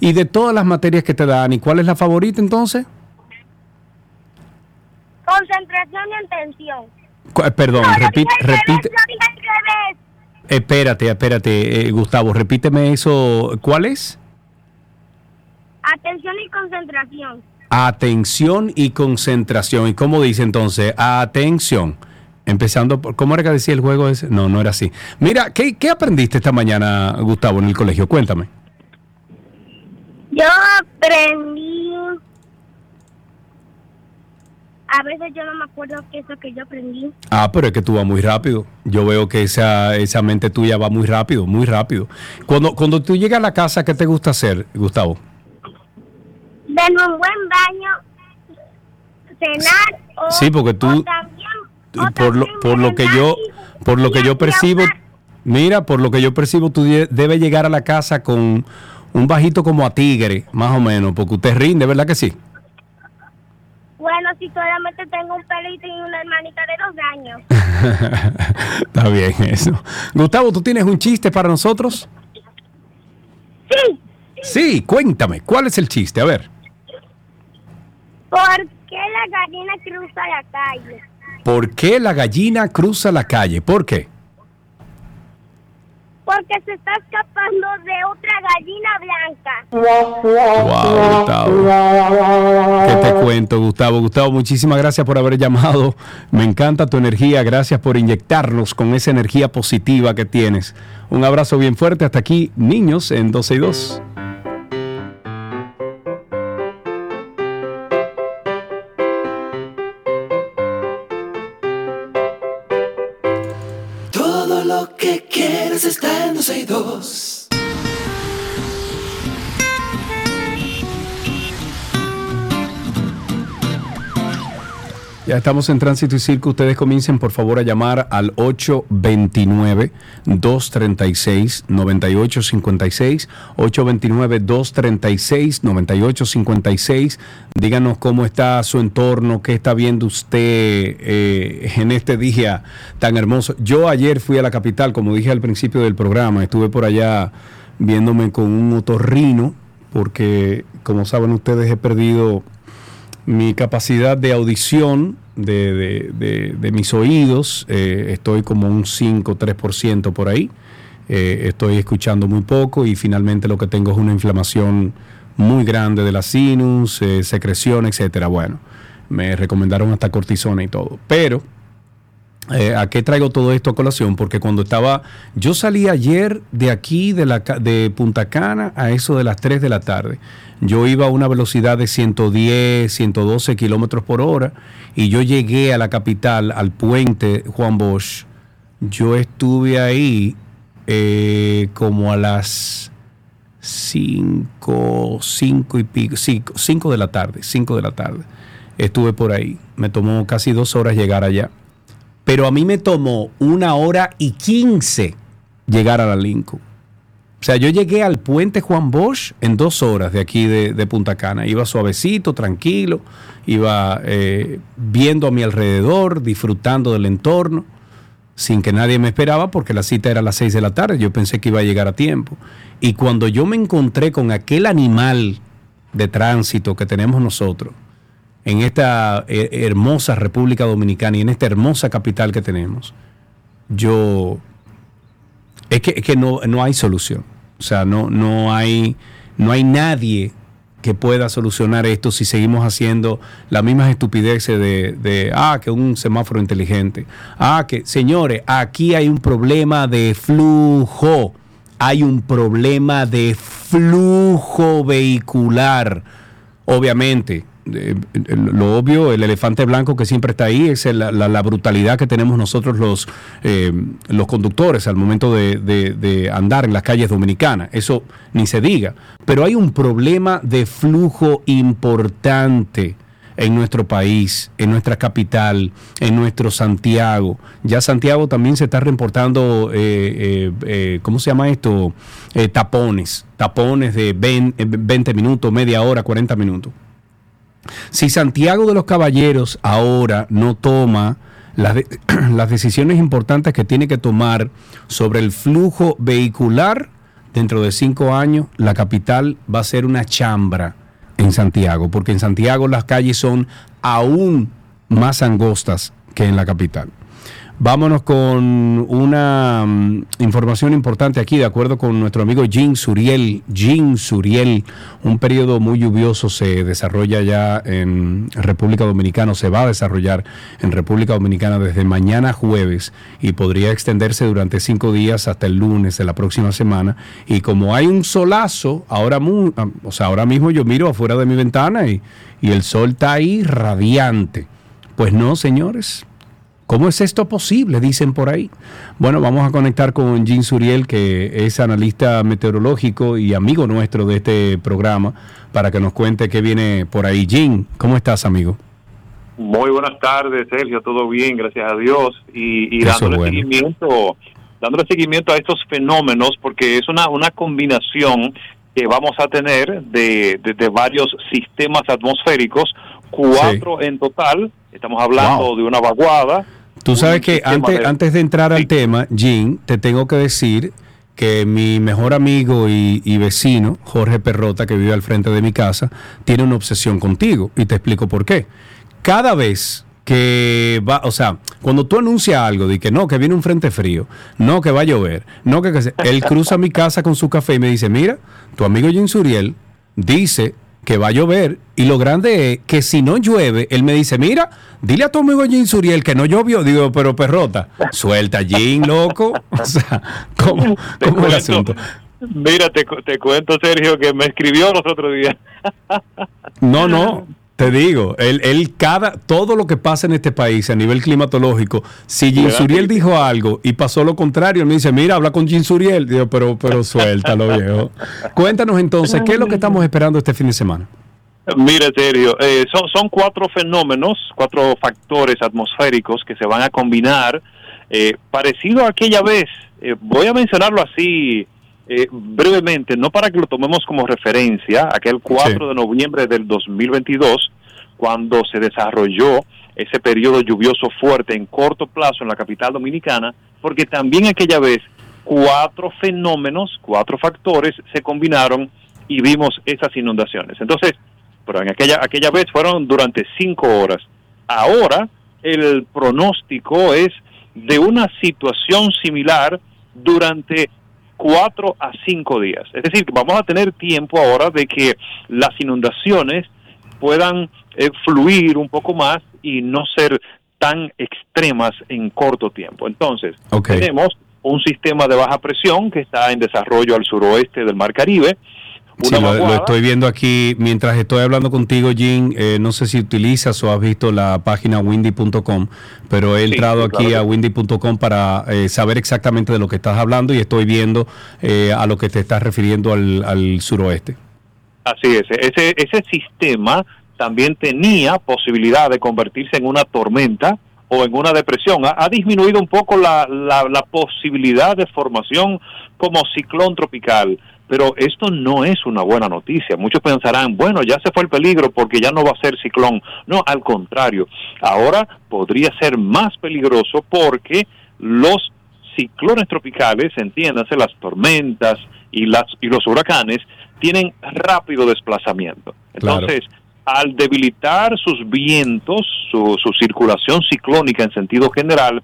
¿Y de todas las materias que te da Ani, cuál es la favorita entonces? Concentración y atención. Eh, Perdón, No, repite, repite. Espérate, espérate, eh, Gustavo, repíteme eso. ¿Cuál es? Atención y concentración. Atención y concentración. ¿Y cómo dice entonces? Atención. Empezando por, ¿cómo era que decía el juego ese? No, no era así. Mira, ¿qué, qué aprendiste esta mañana, Gustavo, en el colegio? Cuéntame. Yo aprendí. A veces yo no me acuerdo qué es lo que yo aprendí. Ah, pero es que tú vas muy rápido. Yo veo que esa, esa mente tuya va muy rápido, muy rápido. Cuando, cuando tú llegas a la casa, ¿qué te gusta hacer, Gustavo? Darme un buen baño, cenar o. Sí, porque tú- o también, o por lo, por lo que yo por lo que yo percibo mira por lo que yo percibo tú debes llegar a la casa con un bajito como a tigre más o menos porque usted rinde verdad que sí Bueno, si solamente tengo un pelito y una hermanita de dos años. está bien eso Gustavo tú tienes un chiste para nosotros Sí, sí cuéntame cuál es el chiste a ver ¿por qué la gallina cruza la calle? ¿por qué la gallina cruza la calle? ¿por qué? Porque se está escapando de otra gallina blanca. Wow, Gustavo. ¿Qué te cuento, Gustavo? Gustavo, muchísimas gracias por haber llamado. Me encanta tu energía. Gracias por inyectarnos con esa energía positiva que tienes. Un abrazo bien fuerte. Hasta aquí, niños, en 12 y 2. Estamos en Tránsito y Circo. Ustedes comiencen por favor a llamar al 829-236-9856. 829-236-9856. Díganos cómo está su entorno, qué está viendo usted eh, en este día tan hermoso. Yo ayer fui a la capital, como dije al principio del programa, estuve por allá viéndome con un otorrino, porque como saben ustedes he perdido mi capacidad de audición de, de- de- de mis oídos, eh, estoy como un 5, 3% por ahí. Eh, estoy escuchando muy poco y finalmente lo que tengo es una inflamación muy grande de la sinus, eh, secreción, etcétera. Bueno, me recomendaron hasta cortisona y todo. Pero eh, ¿A qué traigo todo esto a colación? Porque cuando estaba, yo salí ayer de aquí, de, Punta Cana, a eso de las 3 de la tarde. Yo iba a una velocidad de 110, 112 kilómetros por hora y yo llegué a la capital, al puente Juan Bosch. Yo estuve ahí eh, como a las 5, 5 y pico, 5 de la tarde, 5 de la tarde. Estuve por ahí. Me tomó casi dos horas llegar allá pero a mí me tomó una hora y quince llegar a la Lincoln. O sea, yo llegué al puente Juan Bosch en dos horas de aquí de, Punta Cana. Iba suavecito, tranquilo, iba eh, viendo a mi alrededor, disfrutando del entorno, sin que nadie me esperaba porque la cita era a las seis de la tarde. Yo pensé que iba a llegar a tiempo. Y cuando yo me encontré con aquel animal de tránsito que tenemos nosotros, en esta eh, hermosa República Dominicana y en esta hermosa capital que tenemos, yo es que, es que no, no hay solución. O sea, no, no hay, no hay nadie que pueda solucionar esto si seguimos haciendo las mismas estupideces de, de, ah, que un semáforo inteligente. Ah, que, señores, aquí hay un problema de flujo. Hay un problema de flujo vehicular. Obviamente, lo obvio, el elefante blanco que siempre está ahí es la, la brutalidad que tenemos nosotros los, eh, los conductores al momento de, de- andar en las calles dominicanas. Eso ni se diga. Pero hay un problema de flujo importante en nuestro país, en nuestra capital, en nuestro Santiago. Ya Santiago también se está reportando, eh, eh, eh, ¿cómo se llama esto? Tapones, tapones de 20, 20 minutos, media hora, 40 minutos. Si Santiago de los Caballeros ahora no toma las, de- las decisiones importantes que tiene que tomar sobre el flujo vehicular, dentro de cinco años la capital va a ser una chambra en Santiago, porque en Santiago las calles son aún más angostas que en la capital. Vámonos con una mm, información importante aquí, de acuerdo con nuestro amigo Jean Suriel. Jean Suriel, un periodo muy lluvioso se desarrolla ya en República Dominicana, se va a desarrollar en República Dominicana desde mañana jueves y podría extenderse durante cinco días hasta el lunes de la próxima semana. Y como hay un solazo, ahora, ah, o sea, ahora mismo yo miro afuera de mi ventana y el sol está ahí radiante. Pues no, señores. ¿Cómo es esto posible? Dicen por ahí. Bueno, vamos a conectar con Jean Suriel, que es analista meteorológico y amigo nuestro de este programa, para que nos cuente qué viene por ahí. Jean, ¿cómo estás, amigo? Muy buenas tardes, Sergio. Todo bien, gracias a Dios. Y, y dándole bueno. seguimiento, dándole seguimiento a estos fenómenos, porque es una, una combinación que vamos a tener de, de- de varios sistemas atmosféricos, cuatro en total. Estamos hablando Wow. de una vaguada. Tú sabes que antes, de- antes de entrar al tema, Jean, te tengo que decir que mi mejor amigo y, y vecino, Jorge Perrota, que vive al frente de mi casa, tiene una obsesión contigo y te explico por qué. Cada vez que va, o sea, cuando tú anuncias algo de que no, que viene un frente frío, no, que va a llover, no, que, que él cruza mi casa con su café y me dice, mira, tu amigo Jean Suriel dice que va a llover y lo grande es que si no llueve, él me dice, mira, dile a tu amigo Jean Suriel que no llovió. Digo, pero perrota, suelta Jean, loco. O sea, ¿cómo, el asunto? Mira, te, te cuento, Sergio, que me escribió los otros días. No, no. Te digo, él, él cada, todo lo que pasa en este país a nivel climatológico, si Jean ¿Verdad? Suriel dijo algo y pasó lo contrario, él me dice, mira, habla con Jean Suriel. Digo, pero, pero suéltalo, viejo. Cuéntanos entonces, ¿qué es lo que estamos esperando este fin de semana? Mire, Sergio, eh, son, son cuatro fenómenos, cuatro factores atmosféricos que se van a combinar, eh, parecido a aquella vez. Eh, voy a mencionarlo así eh, brevemente, no para que lo tomemos como referencia, aquel 4 de noviembre del 2022, cuando se desarrolló ese periodo lluvioso fuerte en corto plazo en la capital dominicana, porque también aquella vez cuatro fenómenos, cuatro factores se combinaron y vimos esas inundaciones. Entonces, pero en aquella, aquella vez fueron durante cinco horas. Ahora el pronóstico es de una situación similar durante cuatro a cinco días. Es decir, que vamos a tener tiempo ahora de que las inundaciones puedan eh, fluir un poco más y no ser tan extremas en corto tiempo. Entonces, tenemos un sistema de baja presión que está en desarrollo al suroeste del Mar Caribe. Sí, lo, estoy viendo aquí mientras estoy hablando contigo, Jean. eh, no sé si utilizas o has visto la página windy.com, pero he entrado sí, aquí claro a que windy.com para eh, saber exactamente de lo que estás hablando y estoy viendo eh, a lo que te estás refiriendo al, al suroeste. Así es, ese, ese sistema también tenía posibilidad de convertirse en una tormenta o en una depresión. Ha, ha disminuido un poco la, la, la posibilidad de formación como ciclón tropical, pero esto no es una buena noticia. Muchos pensarán, bueno, ya se fue el peligro porque ya no va a ser ciclón. No, al contrario, ahora podría ser más peligroso porque los ciclones tropicales, entiéndase, las tormentas y, las, y los huracanes, tienen rápido desplazamiento. Claro. Entonces, al debilitar sus vientos, su, su circulación ciclónica en sentido general,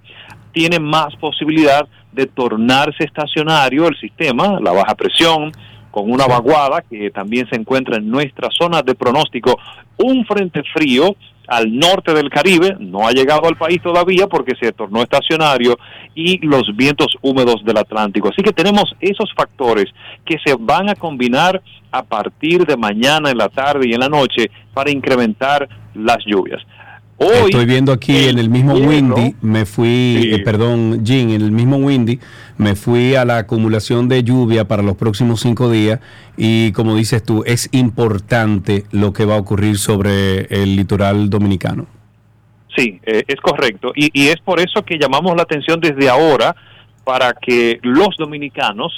tiene más posibilidad de tornarse estacionario el sistema, la baja presión, con una vaguada que también se encuentra en nuestra zona de pronóstico, un frente frío al norte del Caribe, no ha llegado al país todavía porque se tornó estacionario, y los vientos húmedos del Atlántico. Así que tenemos esos factores que se van a combinar a partir de mañana en la tarde y en la noche para incrementar las lluvias. Hoy, Estoy viendo aquí en el mismo Windy, me fui, Sí. eh, perdón, Jean, en el mismo Windy, me fui a la acumulación de lluvia para los próximos cinco días y como dices tú, es importante lo que va a ocurrir sobre el litoral dominicano. Sí, eh, es correcto. Y, y es por eso que llamamos la atención desde ahora para que los dominicanos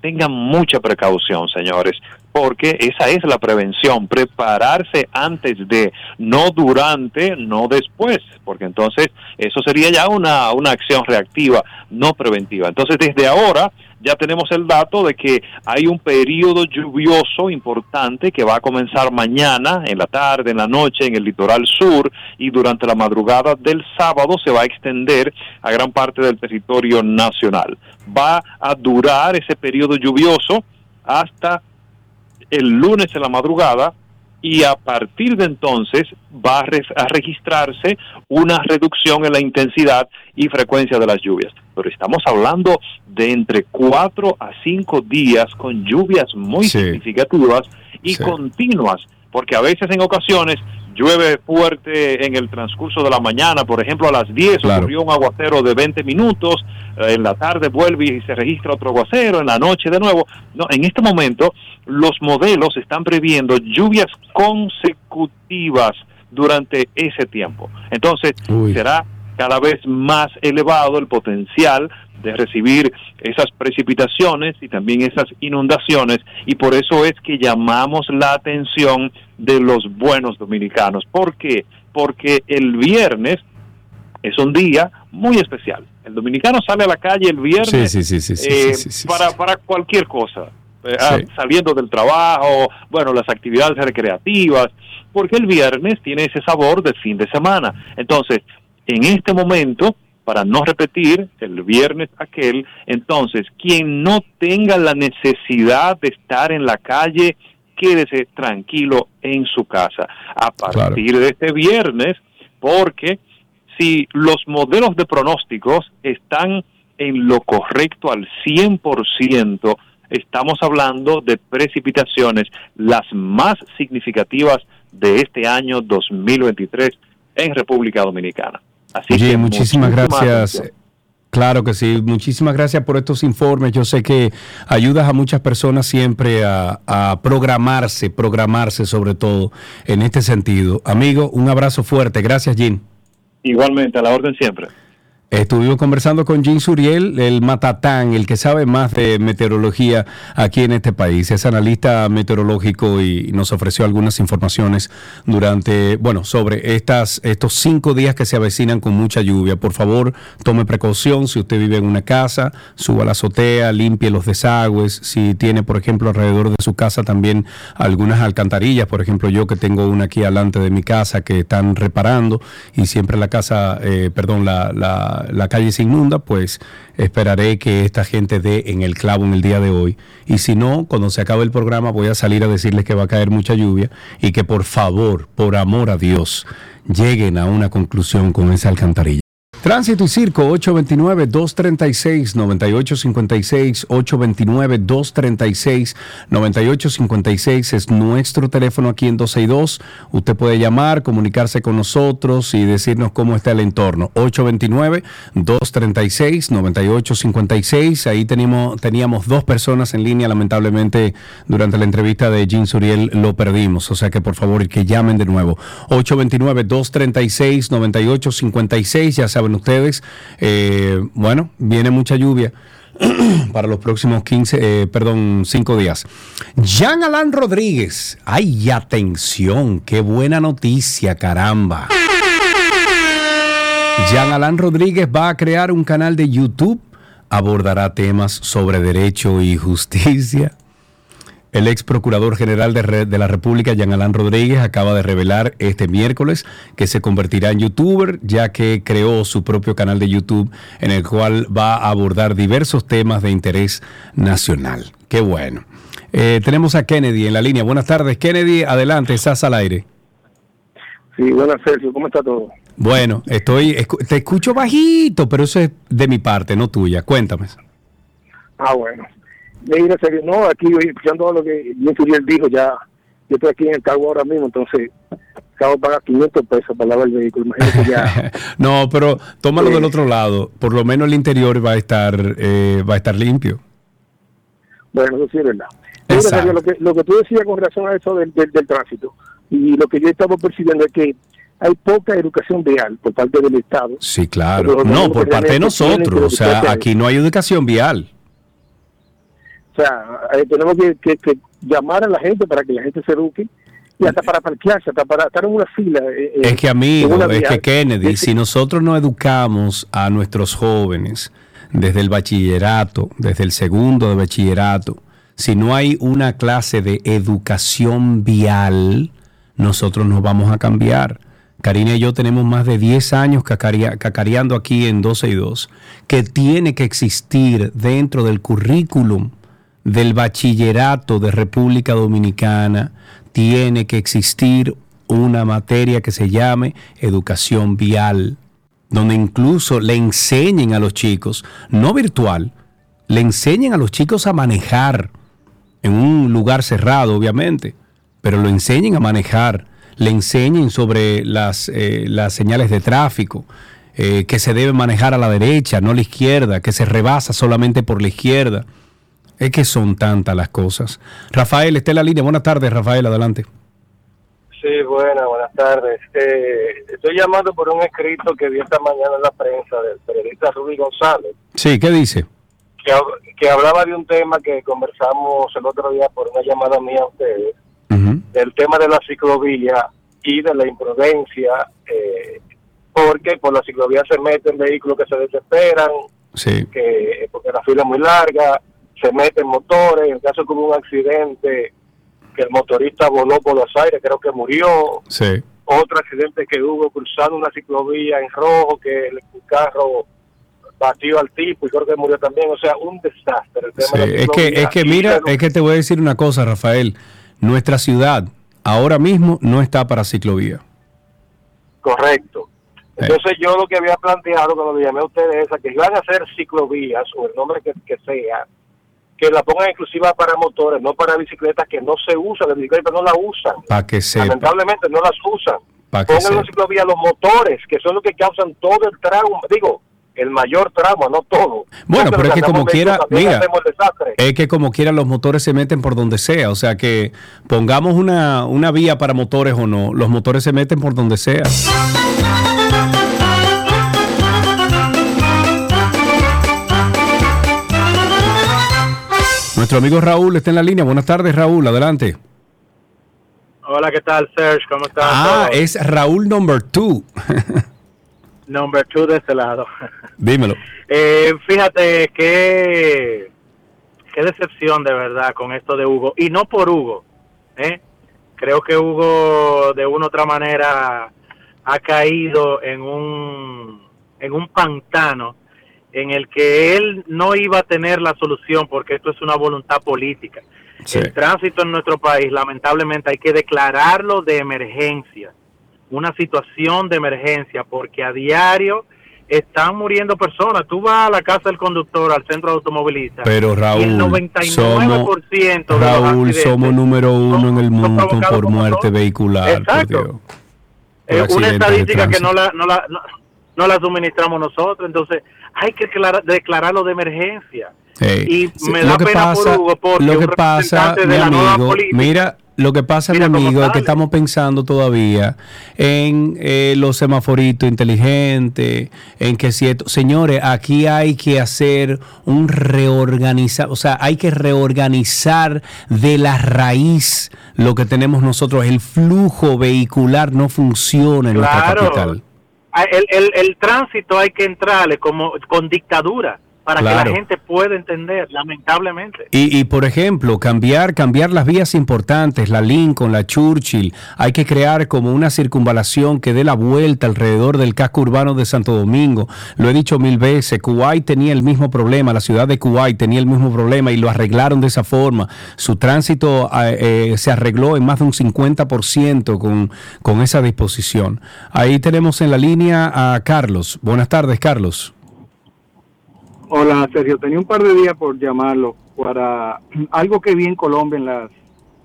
tengan mucha precaución, señores, porque esa es la prevención, prepararse antes de, no durante, no después, porque entonces eso sería ya una, una acción reactiva, no preventiva. Entonces desde ahora ya tenemos el dato de que hay un periodo lluvioso importante que va a comenzar mañana, en la tarde, en la noche, en el litoral sur y durante la madrugada del sábado se va a extender a gran parte del territorio nacional. Va a durar ese periodo lluvioso hasta el lunes en la madrugada y a partir de entonces va a, a registrarse una reducción en la intensidad y frecuencia de las lluvias. Pero estamos hablando de entre cuatro a cinco días con lluvias muy significativas y Sí. continuas, porque a veces en ocasiones llueve fuerte en el transcurso de la mañana, por ejemplo a las 10 Claro. ocurrió un aguacero de 20 minutos, eh, en la tarde vuelve y se registra otro aguacero, en la noche de nuevo. No, en este momento los modelos están previendo lluvias consecutivas durante ese tiempo. Entonces será cada vez más elevado el potencial de recibir esas precipitaciones y también esas inundaciones y por eso es que llamamos la atención de los buenos dominicanos. ¿Por qué? Porque el viernes es un día muy especial. El dominicano sale a la calle el viernes Sí, sí, sí, eh, para, para cualquier cosa. Eh, ah, saliendo del trabajo, bueno, las actividades recreativas, porque el viernes tiene ese sabor de fin de semana. Entonces, en este momento, para no repetir el viernes aquel, entonces, quien no tenga la necesidad de estar en la calle, quédese tranquilo en su casa. A partir de este viernes, porque si los modelos de pronósticos están en lo correcto al 100%, estamos hablando de precipitaciones las más significativas de este año 2023 en República Dominicana. Así Oye, que muchísimas muchísima gracias. atención. Claro que sí, muchísimas gracias por estos informes. Yo sé que ayudas a muchas personas siempre a, a programarse, programarse sobre todo en este sentido. Amigo, un abrazo fuerte. Gracias, Jim. Igualmente, a la orden siempre. Estuvimos conversando con Jim Suriel, el matatán, el que sabe más de meteorología aquí en este país. Es analista meteorológico y nos ofreció algunas informaciones durante, bueno, sobre estas, estos cinco días que se avecinan con mucha lluvia. Por favor, tome precaución. Si usted vive en una casa, suba a la azotea, limpie los desagües. Si tiene, por ejemplo, alrededor de su casa también algunas alcantarillas, por ejemplo, yo que tengo una aquí delante de mi casa que están reparando y siempre la casa, eh, perdón, la, la calle se inunda, pues esperaré que esta gente dé en el clavo en el día de hoy. Y si no, cuando se acabe el programa voy a salir a decirles que va a caer mucha lluvia y que por favor, por amor a Dios, lleguen a una conclusión con esa alcantarilla. Tránsito y Circo 829-236-9856, 829-236-9856 es nuestro teléfono aquí en 262. Usted puede llamar, comunicarse con nosotros y decirnos cómo está el entorno. 829-236-9856. Ahí teníamos, teníamos dos personas en línea, lamentablemente durante la entrevista de Jean Suriel lo perdimos, o sea que por favor que llamen de nuevo. 829-236-9856, ya saben ustedes, eh, bueno, viene mucha lluvia para los próximos 15, eh, perdón, 5 días. Jean Alain Rodríguez, ay, atención, qué buena noticia, caramba. Jean Alain Rodríguez va a crear un canal de YouTube, abordará temas sobre derecho y justicia. El ex procurador general de, Re- de la República, Jean Alain Rodríguez, acaba de revelar este miércoles que se convertirá en youtuber, ya que creó su propio canal de YouTube en el cual va a abordar diversos temas de interés nacional. Qué bueno. Eh, tenemos a Kennedy en la línea. Buenas tardes, Kennedy. Adelante, estás al aire. Sí, buenas, Sergio. ¿Cómo está todo? Bueno, estoy, escu- te escucho bajito, pero eso es de mi parte, no tuya. Cuéntame. Ah, bueno. Mira, Sergio, no, aquí escuchando lo que Furiel dijo, ya yo estoy aquí en el cargo ahora mismo, entonces acabo de pagar 500 pesos para lavar el vehículo. Imagínate ya. no, pero tómalo del otro lado. Por lo menos el interior va a estar, eh, va a estar limpio. Bueno, eso sí es verdad. Mira, lo que, lo que tú decías con relación a eso del, del, del tránsito, y lo que yo estaba percibiendo es que hay poca educación vial por parte del Estado. Sí, claro. No, por parte de nosotros. O sea, aquí no hay educación vial. O sea, eh, tenemos que, que, que llamar a la gente para que la gente se eduque y hasta para parquearse, hasta para estar en una fila. eh, eh, Es que amigo, es que Kennedy, si nosotros no educamos a nuestros jóvenes desde el bachillerato, desde el segundo de bachillerato, si no hay una clase de educación vial, nosotros nos vamos a cambiar. Karina y yo tenemos más de 10 años cacareando aquí en 12 y 2, que tiene que existir dentro del currículum del bachillerato de República Dominicana, tiene que existir una materia que se llame educación vial, donde incluso le enseñen a los chicos, no virtual, le enseñen a los chicos a manejar en un lugar cerrado, obviamente, pero lo enseñen a manejar, le enseñen sobre las, eh, las señales de tráfico, eh, que se debe manejar a la derecha, no a la izquierda, que se rebasa solamente por la izquierda. Es que son tantas las cosas. Rafael, está en la línea. Buenas tardes, Rafael, adelante. Sí, buenas, buenas tardes. Eh, estoy llamando por un escrito que vi esta mañana en la prensa del periodista Rubí González, Sí, ¿qué dice? que, que hablaba de un tema que conversamos el otro día por una llamada mía a ustedes, del tema de la ciclovía y de la imprudencia, eh, porque por la ciclovía se meten vehículos que se desesperan, Sí. que porque la fila es muy larga, se meten motores, en caso que hubo un accidente, que el motorista voló por los aires, creo que murió, Sí. otro accidente que hubo cruzando una ciclovía en rojo, que el carro batió al tipo y creo que murió también, o sea, un desastre. El tema Sí, de la es que, es que mira, es que te voy a decir una cosa, Rafael. Nuestra ciudad ahora mismo no está para ciclovía. Correcto. Entonces yo lo que había planteado cuando le llamé a ustedes es que iban a hacer ciclovías o el nombre que, que sea, que la pongan exclusiva para motores, no para bicicletas que no se usan, las bicicletas no la usan. Para que sepa. Lamentablemente no las usan. Pongan en ciclovía los motores, que son los que causan todo el trauma, digo, el mayor trauma, no todo. Bueno, pero es que como quiera, mira, es que como quiera los motores se meten por donde sea. O sea que pongamos una, una vía para motores o no, los motores se meten por donde sea. Nuestro amigo Raúl está en la línea. Buenas tardes, Raúl. Adelante. Hola, ¿qué tal, Serge? ¿Cómo estás? Ah, es Raúl number two. Number two de este lado. Dímelo. Eh, fíjate qué, qué decepción de verdad con esto de Hugo. Y no por Hugo. ¿eh? Creo que Hugo de una u otra manera ha caído en un, en un pantano en el que él no iba a tener la solución porque esto es una voluntad política. El tránsito en nuestro país, lamentablemente, hay que declararlo de emergencia, una situación de emergencia, porque a diario están muriendo personas. Tú vas a la casa del conductor, al centro de automovilistas, Pero y el Raúl, 99% somos, de los Raúl, somos número uno en el mundo por muerte vehicular. por Exacto. Eh, una estadística que no la, no, la, no, no la suministramos nosotros. Entonces, hay que declarar- declararlo de emergencia. Y me lo da que pena pasa, por Hugo porque lo un que pasa, mi de la nueva amigo, política- mira, lo que pasa, mi Mira amigo, es que estamos pensando todavía en eh, los semaforitos inteligentes, en que si esto- señores, aquí hay que hacer un reorganizar, o sea, hay que reorganizar de la raíz lo que tenemos nosotros. El flujo vehicular no funciona en nuestra Claro. capital. Ah, El, el, el tránsito hay que entrarle como con dictadura para que la gente pueda entender, lamentablemente. Y, y, por ejemplo, cambiar, cambiar las vías importantes, la Lincoln, la Churchill, hay que crear como una circunvalación que dé la vuelta alrededor del casco urbano de Santo Domingo. Lo he dicho mil veces, Kuwait tenía el mismo problema, la ciudad de Kuwait tenía el mismo problema y lo arreglaron de esa forma. Su tránsito eh, eh, se arregló en más de un 50% con, con esa disposición. Ahí tenemos en la línea a Carlos. Buenas tardes, Carlos. Hola, Sergio. Tenía un par de días por llamarlo para algo que vi en Colombia en las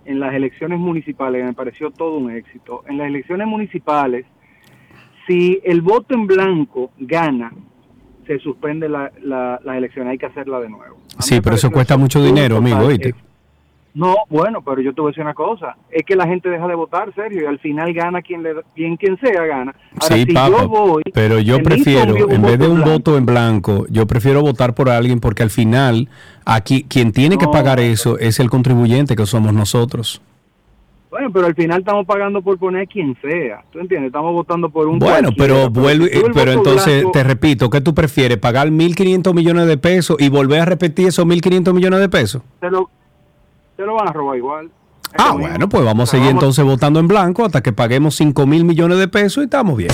en las elecciones municipales. Me pareció todo un éxito. En las elecciones municipales, si el voto en blanco gana, se suspende la, la, las elecciones. Hay que hacerla de nuevo. Sí, pero eso cuesta mucho dinero, amigo, oíste. No, bueno, pero yo te voy a decir una cosa, es que la gente deja de votar, Sergio, y al final gana quien le quien, quien sea gana. Ahora, Sí, si papá, yo voy, pero yo prefiero, en vez de un blanco, voto en blanco, yo prefiero votar por alguien porque al final, aquí quien tiene que pagar eso es el contribuyente que somos nosotros. Bueno, pero al final estamos pagando por poner quien sea, ¿tú entiendes? Estamos votando por un Bueno, pero el pero entonces blanco- te repito, ¿qué tú prefieres? ¿Pagar 1.500 millones de pesos y volver a repetir esos 1.500 millones de pesos? te lo, lo van a robar igual. Ah, bueno, pues vamos a seguir entonces votando en blanco hasta que paguemos 5 mil millones de pesos y estamos bien.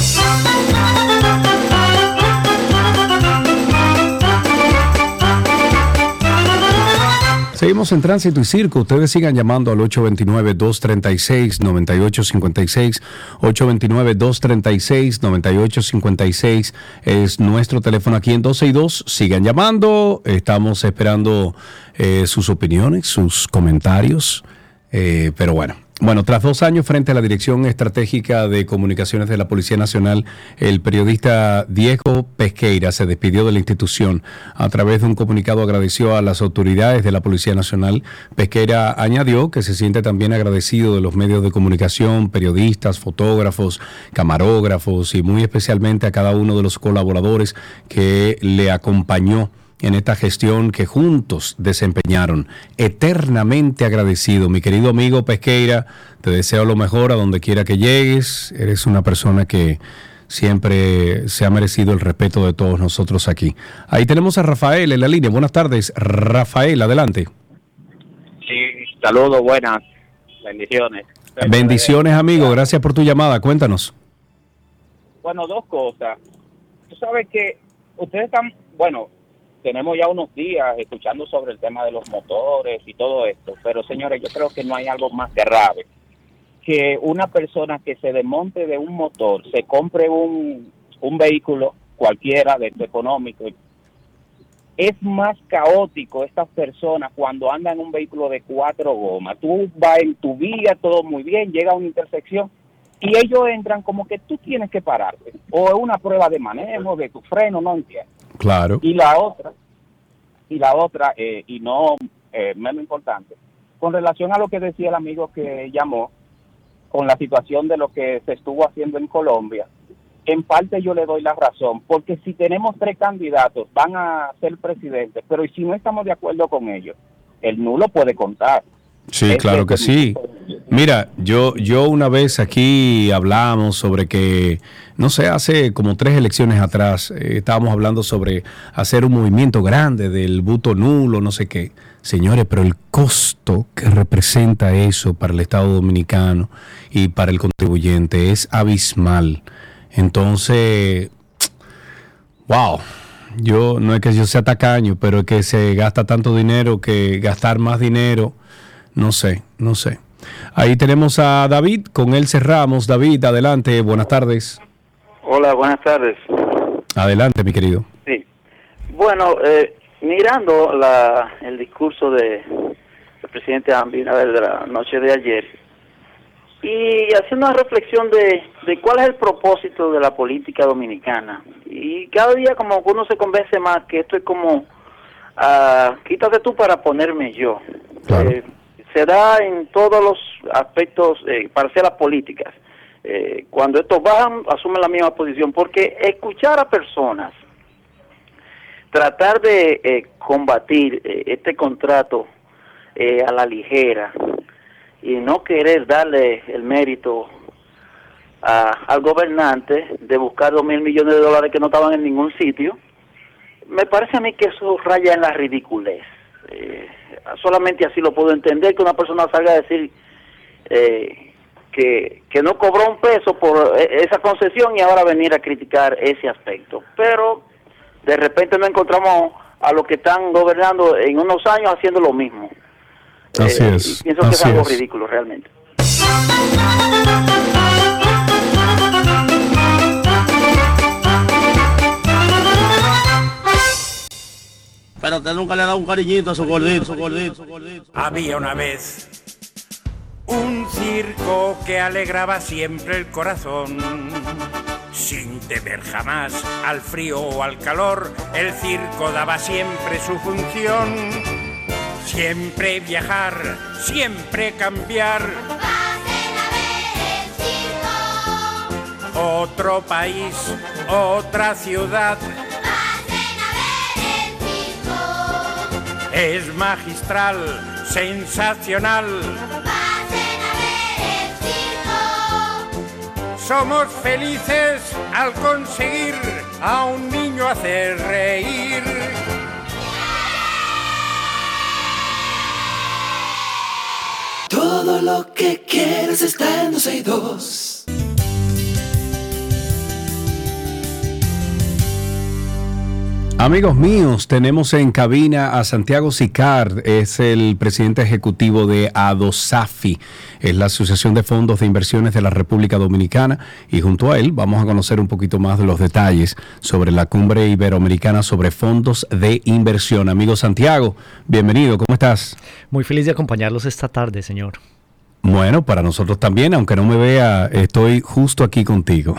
Seguimos en Tránsito y Circo. Ustedes sigan llamando al 829-236-9856. 829-236-9856 es nuestro teléfono aquí en 12 y 2. Sigan llamando. Estamos esperando eh, sus opiniones, sus comentarios. Eh, pero bueno. Bueno, tras dos años frente a la Dirección Estratégica de Comunicaciones de la Policía Nacional, el periodista Diego Pesqueira se despidió de la institución. A través de un comunicado agradeció a las autoridades de la Policía Nacional. Pesqueira añadió que se siente también agradecido de los medios de comunicación, periodistas, fotógrafos, camarógrafos y muy especialmente a cada uno de los colaboradores que le acompañó en esta gestión que juntos desempeñaron. Eternamente agradecido, mi querido amigo Pesqueira, te deseo lo mejor a donde quiera que llegues. Eres una persona que siempre se ha merecido el respeto de todos nosotros aquí. Ahí tenemos a Rafael en la línea. Buenas tardes, Rafael, adelante. Sí, saludos, buenas, bendiciones. Bendiciones, amigo. Gracias por tu llamada. Cuéntanos. Bueno, dos cosas. Tú sabes que ustedes están, bueno, tenemos ya unos días escuchando sobre el tema de los motores y todo esto, pero señores, yo creo que no hay algo más grave que una persona que se desmonte de un motor, se compre un, un vehículo cualquiera de esto económico. Es más caótico estas personas cuando andan en un vehículo de cuatro gomas. Tú vas en tu vía, todo muy bien, llega a una intersección y ellos entran como que tú tienes que pararte. O es una prueba de manejo, de tu freno, no entiendo. Claro. Y la otra, y la otra, eh, y no eh, menos importante, con relación a lo que decía el amigo que llamó, con la situación de lo que se estuvo haciendo en Colombia, en parte yo le doy la razón, porque si tenemos tres candidatos, van a ser presidentes, pero ¿y si no estamos de acuerdo con ellos? El nulo puede contar. Sí, claro que que- sí. Mira, yo, yo una vez aquí hablamos sobre que, no sé, hace como tres elecciones atrás, eh, estábamos hablando sobre hacer un movimiento grande del voto nulo, no sé qué. Señores, pero el costo que representa eso para el Estado Dominicano y para el contribuyente es abismal. Entonces, wow, yo no es que yo sea tacaño, pero es que se gasta tanto dinero que gastar más dinero, no sé, no sé. Ahí tenemos a David, con él cerramos. David, adelante, buenas tardes. Hola, buenas tardes. Adelante, mi querido. Sí. Bueno, eh, mirando la, el discurso de del presidente Abinader de la noche de ayer y haciendo una reflexión de, de cuál es el propósito de la política dominicana. Y cada día como uno se convence más que esto es como ah, quítate tú para ponerme yo. Eh, se da en todos los aspectos eh, para hacer las políticas. Eh, cuando estos bajan, asumen la misma posición, porque escuchar a personas, tratar de eh, combatir eh, este contrato eh, a la ligera y no querer darle el mérito a- al gobernante de buscar dos mil millones de dólares que no estaban en ningún sitio, me parece a mí que eso raya en la ridiculez. Eh, solamente así lo puedo entender, que una persona salga a decir eh, que, que no cobró un peso por e- esa concesión y ahora venir a criticar ese aspecto. Pero de repente nos encontramos a los que están gobernando en unos años haciendo lo mismo. Así Eh, es. y pienso que es así algo es. ridículo realmente. Pero usted nunca le ha dado un cariñito a su gordito, su gordito, su gordito. Había una vez un circo que alegraba siempre el corazón. Sin temer jamás al frío o al calor, el circo daba siempre su función. Siempre viajar, siempre cambiar. Otro país, otra ciudad. Es magistral, sensacional. Somos felices al conseguir a un niño hacer reír. Todo lo que quieras está en 262. Amigos míos, tenemos en cabina a Santiago Sicard, es el presidente ejecutivo de ADOSAFI, es la Asociación de Fondos de Inversiones de la República Dominicana, y junto a él vamos a conocer un poquito más de los detalles sobre la cumbre iberoamericana sobre fondos de inversión. Amigo Santiago, bienvenido, ¿cómo estás? Muy feliz de acompañarlos esta tarde, señor. Bueno, para nosotros también, aunque no me vea, estoy justo aquí contigo.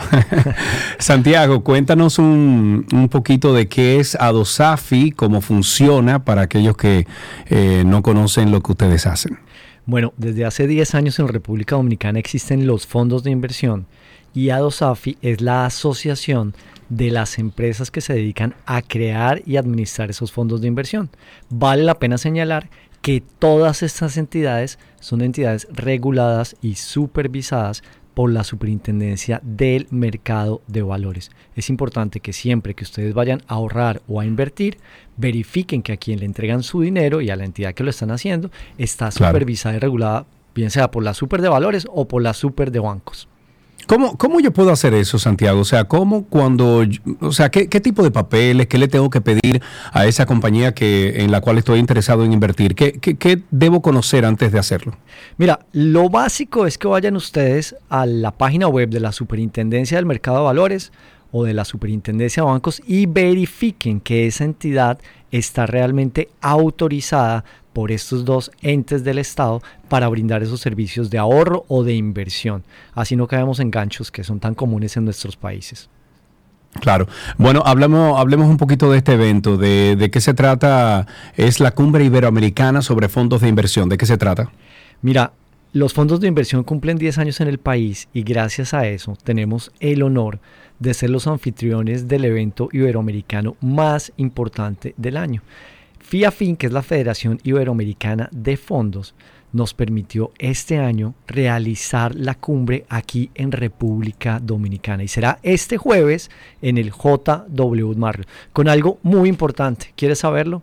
Santiago, cuéntanos un, poquito de qué es Adosafi, cómo funciona para aquellos que eh, no conocen lo que ustedes hacen. Bueno, desde hace 10 años en República Dominicana existen los fondos de inversión y Adosafi es la asociación de las empresas que se dedican a crear y administrar esos fondos de inversión. Vale la pena señalar que todas estas entidades son entidades reguladas y supervisadas por la Superintendencia del Mercado de Valores. Es importante que siempre que ustedes vayan a ahorrar o a invertir, verifiquen que a quien le entregan su dinero y a la entidad que lo están haciendo está supervisada y regulada, bien sea por la super de valores o por la super de bancos. ¿Cómo, ¿Cómo yo puedo hacer eso, Santiago? O sea, ¿cómo cuando, o sea, ¿qué, qué, tipo de papeles, qué le tengo que pedir a esa compañía que, en la cual estoy interesado en invertir? ¿Qué, qué, qué debo conocer antes de hacerlo? Mira, lo básico es que vayan ustedes a la página web de la Superintendencia del Mercado de Valores o de la Superintendencia de Bancos y verifiquen que esa entidad está realmente autorizada por estos dos entes del Estado para brindar esos servicios de ahorro o de inversión. Así no caemos en ganchos que son tan comunes en nuestros países. Claro. Bueno, hablemos, hablemos un poquito de este evento, de, de qué se trata. Es la cumbre iberoamericana sobre fondos de inversión. ¿De qué se trata? Mira, los fondos de inversión cumplen 10 años en el país y gracias a eso tenemos el honor de ser los anfitriones del evento iberoamericano más importante del año. FIAFIN, que es la Federación Iberoamericana de Fondos, nos permitió este año realizar la cumbre aquí en República Dominicana y será este jueves en el JW Marriott con algo muy importante. ¿Quieres saberlo?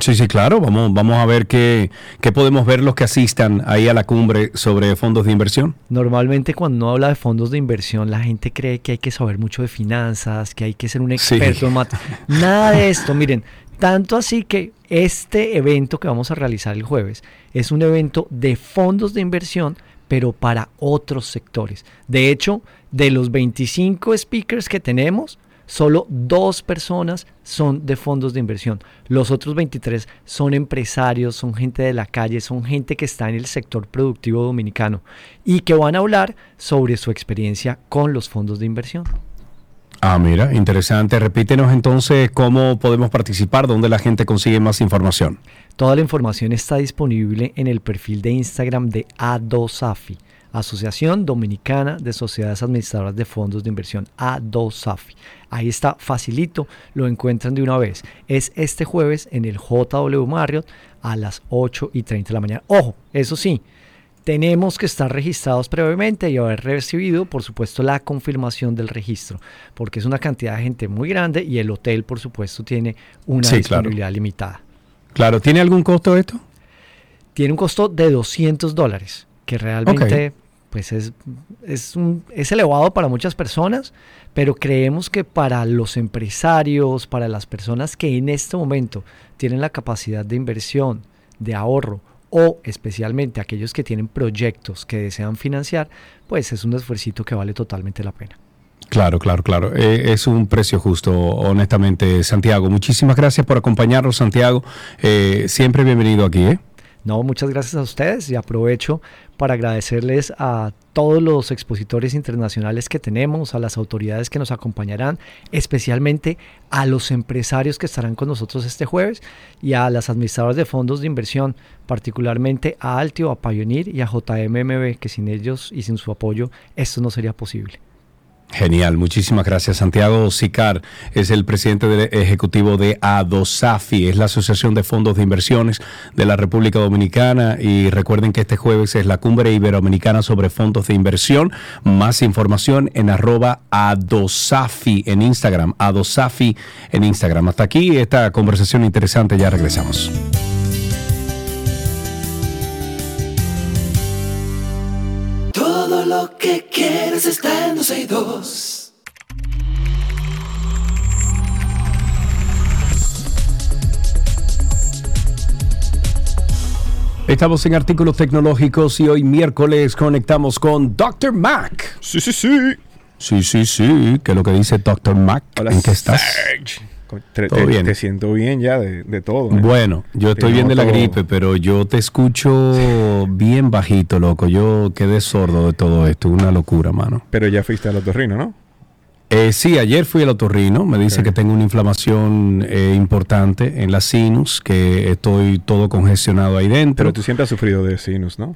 Sí, sí, claro. Vamos, vamos a ver qué, qué, podemos ver los que asistan ahí a la cumbre sobre fondos de inversión. Normalmente cuando uno habla de fondos de inversión, la gente cree que hay que saber mucho de finanzas, que hay que ser un experto sí. en mate. Nada de esto. Miren, tanto así que este evento que vamos a realizar el jueves es un evento de fondos de inversión, pero para otros sectores. De hecho, de los 25 speakers que tenemos, solo dos personas son de fondos de inversión. Los otros 23 son empresarios, son gente de la calle, son gente que está en el sector productivo dominicano y que van a hablar sobre su experiencia con los fondos de inversión. Ah, mira, interesante. Repítenos entonces cómo podemos participar, dónde la gente consigue más información. Toda la información está disponible en el perfil de Instagram de A2AFI, Asociación Dominicana de Sociedades Administradoras de Fondos de Inversión, A2AFI. Ahí está, facilito, lo encuentran de una vez. Es este jueves en el JW Marriott a las 8 y 30 de la mañana. Ojo, eso sí, tenemos que estar registrados previamente y haber recibido, por supuesto, la confirmación del registro, porque es una cantidad de gente muy grande y el hotel, por supuesto, tiene una sí, disponibilidad claro. limitada. Claro, ¿tiene algún costo esto? Tiene un costo de 200 dólares, que realmente okay. Pues es, es, elevado para muchas personas, pero creemos que para los empresarios, para las personas que en este momento tienen la capacidad de inversión, de ahorro, o especialmente aquellos que tienen proyectos que desean financiar, pues es un esfuerzo que vale totalmente la pena. Claro, claro, claro. Eh, es un precio justo, honestamente, Santiago. Muchísimas gracias por acompañarnos, Santiago. Eh, siempre bienvenido aquí. ¿eh? No, muchas gracias a ustedes y aprovecho para agradecerles a todos los expositores internacionales que tenemos, a las autoridades que nos acompañarán, especialmente a los empresarios que estarán con nosotros este jueves y a las administradoras de fondos de inversión, particularmente a Altio, a Pioneer y a JMMB, que sin ellos y sin su apoyo esto no sería posible. Genial, muchísimas gracias. Santiago Sicar es el presidente del ejecutivo de ADOSAFI, es la Asociación de Fondos de Inversiones de la República Dominicana. Y recuerden que este jueves es la cumbre iberoamericana sobre fondos de inversión. Más información en arroba ADOSAFI en Instagram, ADOSAFI en Instagram. Hasta aquí esta conversación interesante, ya regresamos. Todo lo que quieres está en 12 y 2. Estamos en artículos tecnológicos y hoy miércoles conectamos con Dr. Mac. Sí, sí, sí. Sí, sí, sí. ¿Qué es lo que dice Dr. Mac? Hola, ¿En qué estás? Serge. Te, ¿Todo te- bien? te siento bien ya de, de todo. ¿eh? Bueno, yo estoy bien de la gripe, pero yo te escucho bien bajito, loco. Yo quedé sordo de todo esto. Una locura, mano. Pero ya fuiste al otorrino, ¿no? Eh, sí, ayer fui al otorrino. Me dice que tengo una inflamación eh, importante en la sinus, que estoy todo congestionado ahí dentro. Pero tú siempre has sufrido de sinus, ¿no?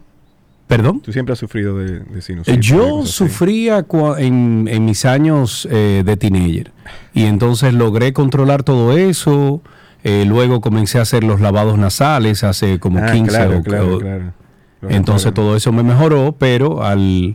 ¿Perdón? Tú siempre has sufrido de, de sinus. Eh, Yo sufría en, en mis años eh, de teenager y entonces logré controlar todo eso. eh, luego comencé a hacer los lavados nasales hace como Ah, 15 claro, o- claro, claro. Entonces todo eso me mejoró, pero al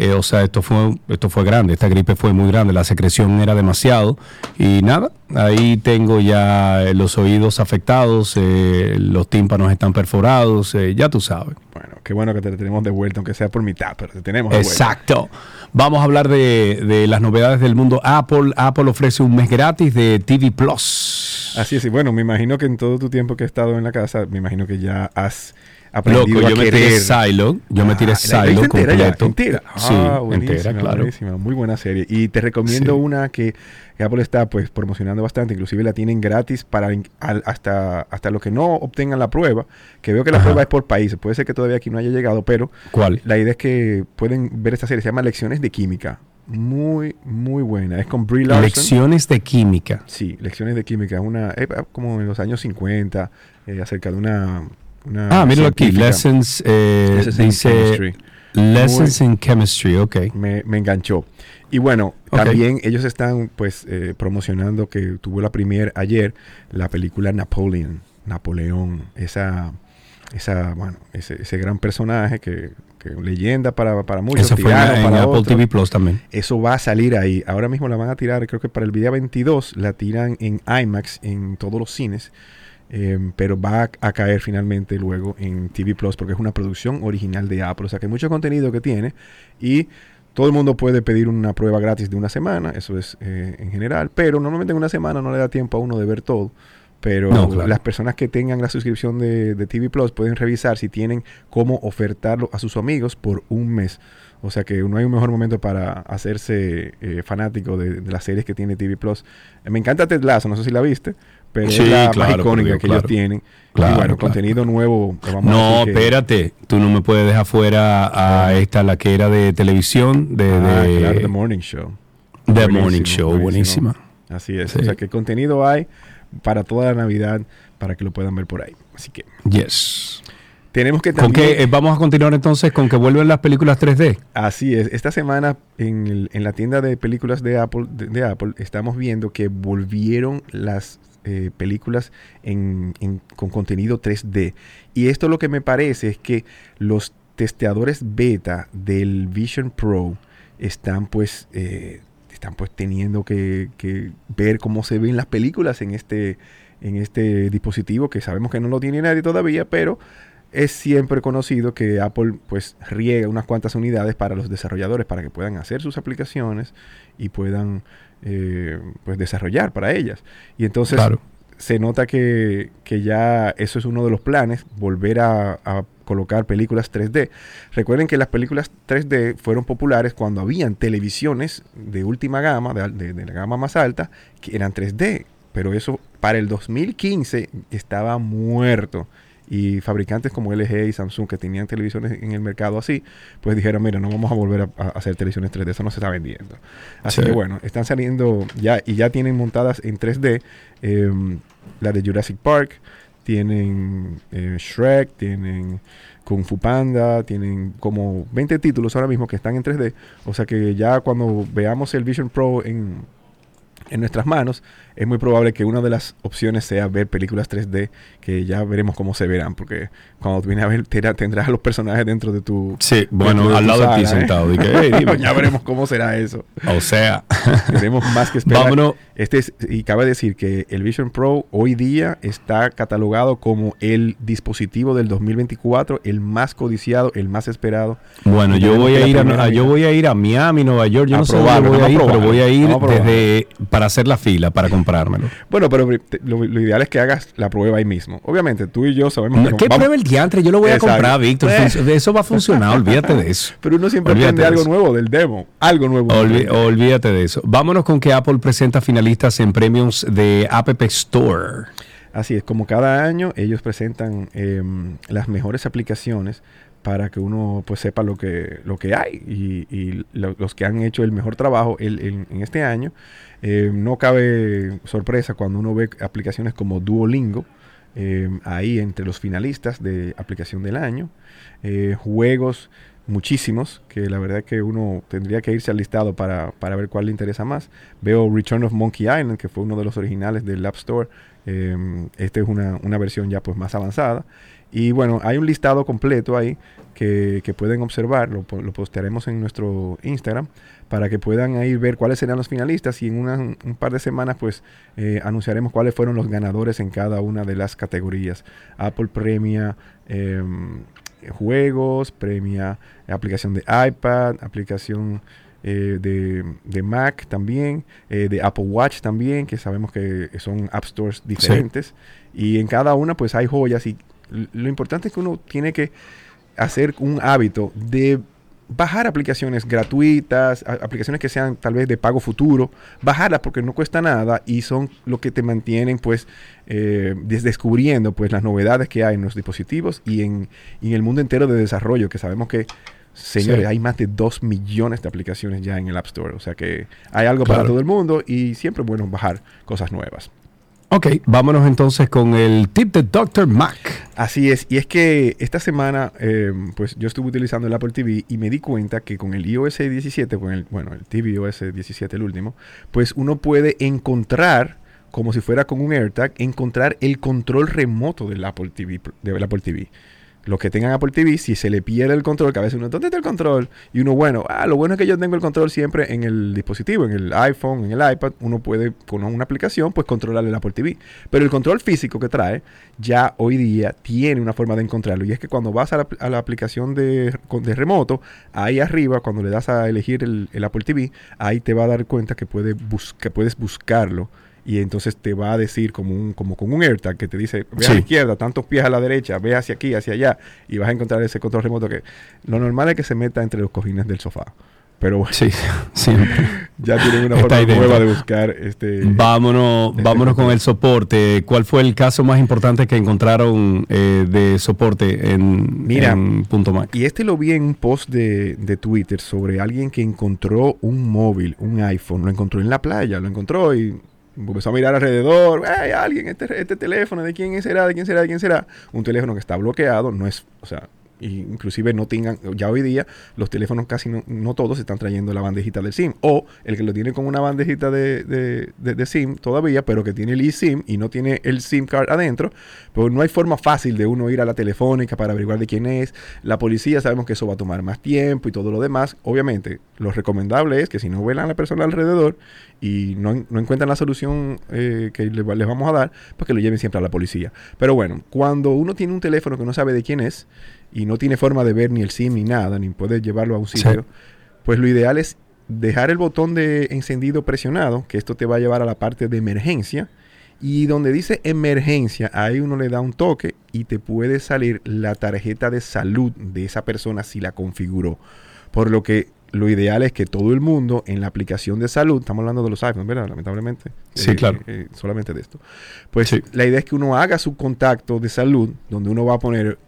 eh, o sea, esto fue esto fue grande, esta gripe fue muy grande, la secreción era demasiado y nada, ahí tengo ya eh, los oídos afectados, eh, los tímpanos están perforados, eh, ya tú sabes. Bueno, qué bueno que te tenemos de vuelta, aunque sea por mitad, pero te tenemos de vuelta. Exacto. Vamos a hablar de, de las novedades del mundo Apple. Apple ofrece un mes gratis de TV Plus. Así es, y bueno, me imagino que en todo tu tiempo que he estado en la casa, me imagino que ya has aprendido Loco, a yo me querer. tiré Silo, yo me tiré Ah, ¿la Silo entera ya? Sí, Ah, buenísima, entera, claro. buenísima, muy buena serie. Y te recomiendo Sí. una que, Apple está pues promocionando bastante, inclusive la tienen gratis para al- hasta, hasta los que no obtengan la prueba, que veo que la Ajá. prueba es por países, puede ser que todavía aquí no haya llegado, pero ¿Cuál? la idea es que pueden ver esta serie, se llama Lecciones de Química. Muy, muy buena. Es con Brie Larson. Lecciones de química. Sí, lecciones de química, una eh, como en los años 50, eh, acerca de una, una Ah, míralo aquí. Lessons, eh, Lessons in dice. Lessons Muy- in Chemistry, ok. me, me enganchó. Y bueno, también ellos están pues eh, promocionando que tuvo la premier ayer la película Napoleon, Napoleón, esa esa bueno, ese, ese gran personaje que, que leyenda para, para muchos, Eso fue en, Apple. TV Plus también. Eso va a salir ahí. Ahora mismo la van a tirar, creo que para el día 22 la tiran en IMAX en todos los cines. Eh, pero va a, a caer finalmente luego en TV Plus porque es una producción original de Apple. O sea que hay mucho contenido que tiene y todo el mundo puede pedir una prueba gratis de una semana. Eso es eh, en general. Pero normalmente en una semana no le da tiempo a uno de ver todo. Pero No, claro. las personas que tengan la suscripción de, de TV Plus pueden revisar si tienen cómo ofertarlo a sus amigos por un mes. O sea que no hay un mejor momento para hacerse eh, fanático de, de las series que tiene TV Plus. Me encanta Ted Lasso, no sé si la viste, pero Sí, es la claro, más icónica que claro. ellos tienen. Claro, y bueno, contenido nuevo. que vamos a No, decir que- espérate, tú no me puedes dejar fuera a esta, la que era de televisión, de... Ah, de- claro, The Morning Show. The Buenísimo, Morning Show, buenísima. Así es. Sí. O sea que contenido hay para toda la Navidad para que lo puedan ver por ahí. Así que Yes. tenemos que ¿Con también... qué, eh, vamos a continuar entonces con que vuelven las películas 3D. Así es. Esta semana en, el- en la tienda de películas de Apple, de, de Apple estamos viendo que volvieron las eh, películas en- con contenido 3D. Y esto lo que me parece es que los testeadores beta del Vision Pro están pues eh, están pues teniendo que, que ver cómo se ven las películas en este en este dispositivo que sabemos que no lo tiene nadie todavía pero es siempre conocido que Apple pues riega unas cuantas unidades para los desarrolladores para que puedan hacer sus aplicaciones y puedan eh, pues desarrollar para ellas. Y entonces Claro. se nota que, que ya eso es uno de los planes, volver a, a colocar películas 3D. Recuerden que las películas 3D fueron populares cuando habían televisiones de última gama, de, de- de la gama más alta, que eran 3D. Pero eso para el 2015 estaba muerto. Y fabricantes como LG y Samsung que tenían televisiones en el mercado así, pues dijeron, mira, no vamos a volver a, a hacer televisiones 3D, eso no se está vendiendo. Así Sí. que bueno, están saliendo ya y ya tienen montadas en 3D eh, la de Jurassic Park, tienen eh, Shrek, tienen Kung Fu Panda, tienen como 20 títulos ahora mismo que están en 3D. O sea que ya cuando veamos el Vision Pro en, en nuestras manos, es muy probable que una de las opciones sea ver películas 3D, que ya veremos cómo se verán, porque cuando tú vienes a ver, tendrás a los personajes dentro de tu... Sí, bueno, al lado de ti ¿eh? sentado. Dije, "Hey, dime". ya veremos cómo será eso. O sea, tenemos más que esperar. Vámonos. Este es- y cabe decir que el Vision Pro hoy día está catalogado como el dispositivo del 2024, el más codiciado, el más esperado. Bueno, yo voy a ir a, yo voy a ir a Miami, Nueva York. Yo A no sé dónde voy a ir, pero voy a ir a desde para hacer la fila para comprármelo. Bueno, pero lo, lo ideal es que hagas la prueba ahí mismo. Obviamente, tú y yo sabemos No, que ¿Qué vamos- prueba el diantre? Yo lo voy a comprar, Víctor. Eh. Eso va a funcionar, olvídate de eso. Pero uno siempre Olvídate aprende de algo nuevo del demo. Algo nuevo. Olvídate de eso. Vámonos con que Apple presenta finalistas en premios de App Store. Así es, como cada año ellos presentan em, las mejores aplicaciones para que uno pues sepa lo que, lo que hay y, y lo- los que han hecho el mejor trabajo el- el- en este año. Eh, no cabe sorpresa cuando uno ve aplicaciones como Duolingo em, ahí entre los finalistas de aplicación del año. Eh, juegos muchísimos que la verdad que uno tendría que irse al listado para, para ver cuál le interesa más. Veo Return of Monkey Island, que fue uno de los originales del App Store. Eh, esta es una, una versión ya pues más avanzada. Y bueno, hay un listado completo ahí que, que pueden observar, lo, lo postearemos en nuestro Instagram para que puedan ahí ver cuáles serán los finalistas y en una- un par de semanas pues eh, anunciaremos cuáles fueron los ganadores en cada una de las categorías. Apple premia em, juegos, premia aplicación de iPad, aplicación eh, de, de Mac también, eh, de Apple Watch también, que sabemos que son App Stores diferentes. Y en cada una pues hay joyas y lo importante es que uno tiene que hacer un hábito de bajar aplicaciones gratuitas, aplicaciones que sean tal vez de pago futuro, bajarlas porque no cuesta nada y son lo que te mantienen pues eh, des- descubriendo pues las novedades que hay en los dispositivos y en, y en el mundo entero de desarrollo, que sabemos que Señores, Sí. hay más de 2 millones de aplicaciones ya en el App Store. O sea que hay algo para todo el mundo y siempre es bueno bajar cosas nuevas. Ok, vámonos entonces con el tip de Dr. Mac. Así es, y es que esta semana, eh, pues yo estuve utilizando el Apple TV y me di cuenta que con el iOS 17, con el, bueno, el tvOS 17, el último, pues uno puede encontrar, como si fuera con un AirTag, encontrar el control remoto del Apple TV, del Apple TV. Los que tengan Apple TV, si se le pierde el control, que a veces uno, ¿dónde está el control? Y uno, bueno, ah, lo bueno es que yo tengo el control siempre en el dispositivo, en el iPhone, en el iPad. Uno puede, con una aplicación, pues controlar el Apple TV. Pero el control físico que trae, ya hoy día tiene una forma de encontrarlo. Y es que cuando vas a la, aplicación de, de remoto, ahí arriba, cuando le das a elegir el, el Apple TV, ahí te va a dar cuenta que, puede bus- que puedes buscarlo. Y entonces te va a decir como un como con un AirTag que te dice, ve a Sí. la izquierda, tantos pies a la derecha, ve hacia aquí, hacia allá, y vas a encontrar ese control remoto que lo normal es que se meta entre los cojines del sofá. Pero bueno, Sí, siempre. ya tienen una Está forma nueva de buscar este... Vámonos, vámonos con el soporte. ¿Cuál fue el caso más importante que encontraron eh, de soporte en, Mira, en Punto Mac? Y este lo vi en un post de, de Twitter sobre alguien que encontró un móvil, un iPhone, lo encontró en la playa, lo encontró y empezó a mirar alrededor, hay alguien, este, este teléfono, ¿de quién será? ¿De quién será? ¿De quién será? Un teléfono que está bloqueado, no es, o sea, inclusive no tengan, ya hoy día los teléfonos casi no, no todos están trayendo la bandejita del SIM, o el que lo tiene con una bandejita de, de- de- SIM todavía, pero que tiene el eSIM y no tiene el SIM card adentro, pues no hay forma fácil de uno ir a la telefónica para averiguar de quién es. La policía sabemos que eso va a tomar más tiempo y todo lo demás. Obviamente, lo recomendable es que si no vuelan a la persona alrededor y no, no encuentran la solución eh, que le- les vamos a dar, pues que lo lleven siempre a la policía. Pero bueno, cuando uno tiene un teléfono que no sabe de quién es y no tiene forma de ver ni el SIM ni nada, ni puede llevarlo a un sitio, pues lo ideal es dejar el botón de encendido presionado, que esto te va a llevar a la parte de emergencia. Y donde dice emergencia, ahí uno le da un toque y te puede salir la tarjeta de salud de esa persona si la configuró. Por lo que lo ideal es que todo el mundo en la aplicación de salud, estamos hablando de los iPhones, ¿verdad? Lamentablemente. Sí, eh, claro. eh, solamente de esto. Pues la idea es que uno haga su contacto de salud, donde uno va a poner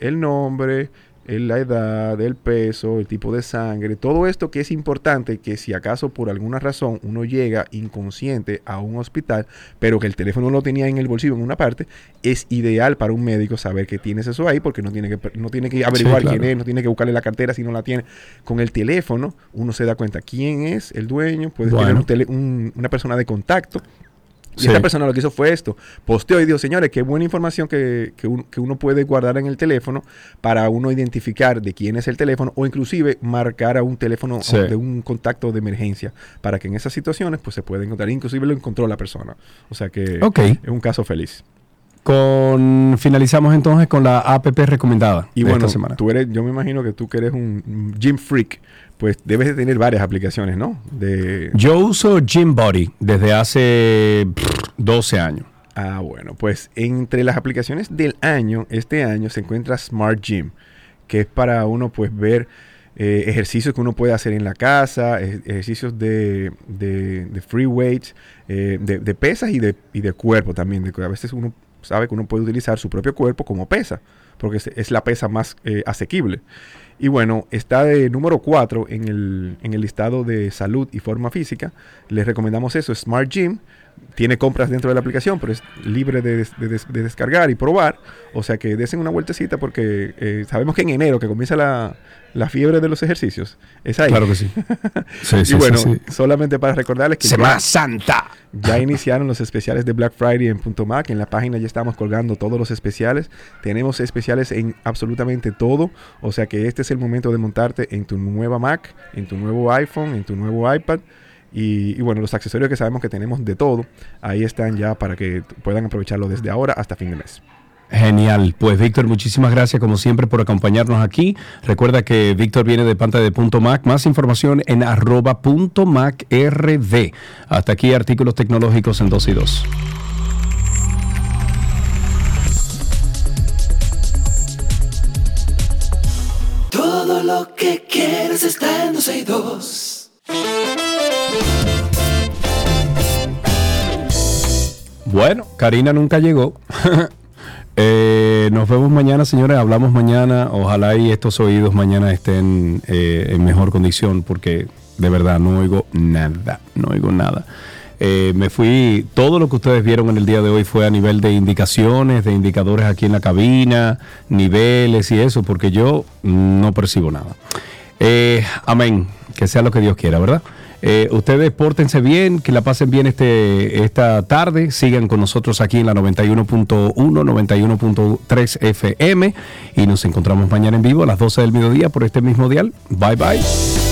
el nombre, el- la edad, el peso, el tipo de sangre, todo esto que es importante, que si acaso por alguna razón uno llega inconsciente a un hospital, pero que el teléfono lo tenía en el bolsillo en una parte, es ideal para un médico saber que tienes eso ahí, porque no tiene que, no tiene que averiguar claro. quién es, no tiene que buscarle la cartera si no la tiene. Con el teléfono uno se da cuenta quién es el dueño, puede tener Bueno. un tele- un- una persona de contacto. Y Sí. esta persona lo que hizo fue esto. Posteó y dijo, señores, qué buena información que, que un- que uno puede guardar en el teléfono para uno identificar de quién es el teléfono o inclusive marcar a un teléfono Sí. de un contacto de emergencia para que en esas situaciones pues se pueda encontrar. Inclusive lo encontró la persona. O sea que es un caso feliz. Con, finalizamos entonces con la APP recomendada Y de bueno, esta semana. tú eres, yo me imagino que tú que eres un gym freak, pues debes de tener varias aplicaciones, ¿no? De, Yo uso Gym Body desde hace pff, 12 años. Ah, bueno, pues entre las aplicaciones del año, este año se encuentra Smart Gym, que es para uno pues ver eh, ejercicios que uno puede hacer en la casa, ej- ejercicios de, de- de free weights, eh, de, de pesas y de, y de cuerpo también, de a veces uno sabe que uno puede utilizar su propio cuerpo como pesa, porque es, la pesa más eh, asequible. Y bueno, está de número 4 en el, en el listado de salud y forma física. Les recomendamos eso, Smart Gym. Tiene compras dentro de la aplicación, pero es libre de, des- de des- de descargar y probar. O sea que desen una vueltecita porque eh, sabemos que en enero, que comienza la, la fiebre de los ejercicios, es ahí. Claro que sí. Sí, y bueno, sí, solamente para recordarles que Semana Santa. Ya iniciaron los especiales de Black Friday en Punto Mac. En la página ya estamos colgando todos los especiales. Tenemos especiales en absolutamente todo. O sea que este es el momento de montarte en tu nueva Mac, en tu nuevo iPhone, en tu nuevo iPad. Y, y bueno, los accesorios que sabemos que tenemos de todo, ahí están ya para que puedan aprovecharlo desde ahora hasta fin de mes. Genial. Pues Víctor, muchísimas gracias como siempre por acompañarnos aquí. Recuerda que Víctor viene de pantalla de punto Mac. Más información en arroba punto Mac RD. Hasta aquí artículos tecnológicos en 2 y 2. Todo lo que quieres está en 12 y 2. Bueno, Karina nunca llegó. Eh, nos vemos mañana, señores. Hablamos mañana. Ojalá y estos oídos mañana estén eh, en mejor condición porque de verdad no oigo nada. No oigo nada. Eh, me fui, todo lo que ustedes vieron en el día de hoy fue a nivel de indicaciones, de indicadores aquí en la cabina, niveles y eso, porque yo no percibo nada. Eh, amén, que sea lo que Dios quiera, ¿verdad? Eh, ustedes pórtense bien, que la pasen bien este, esta tarde, sigan con nosotros aquí en la 91.1, 91.3 FM y nos encontramos mañana en vivo a las 12 del mediodía por este mismo dial. Bye bye.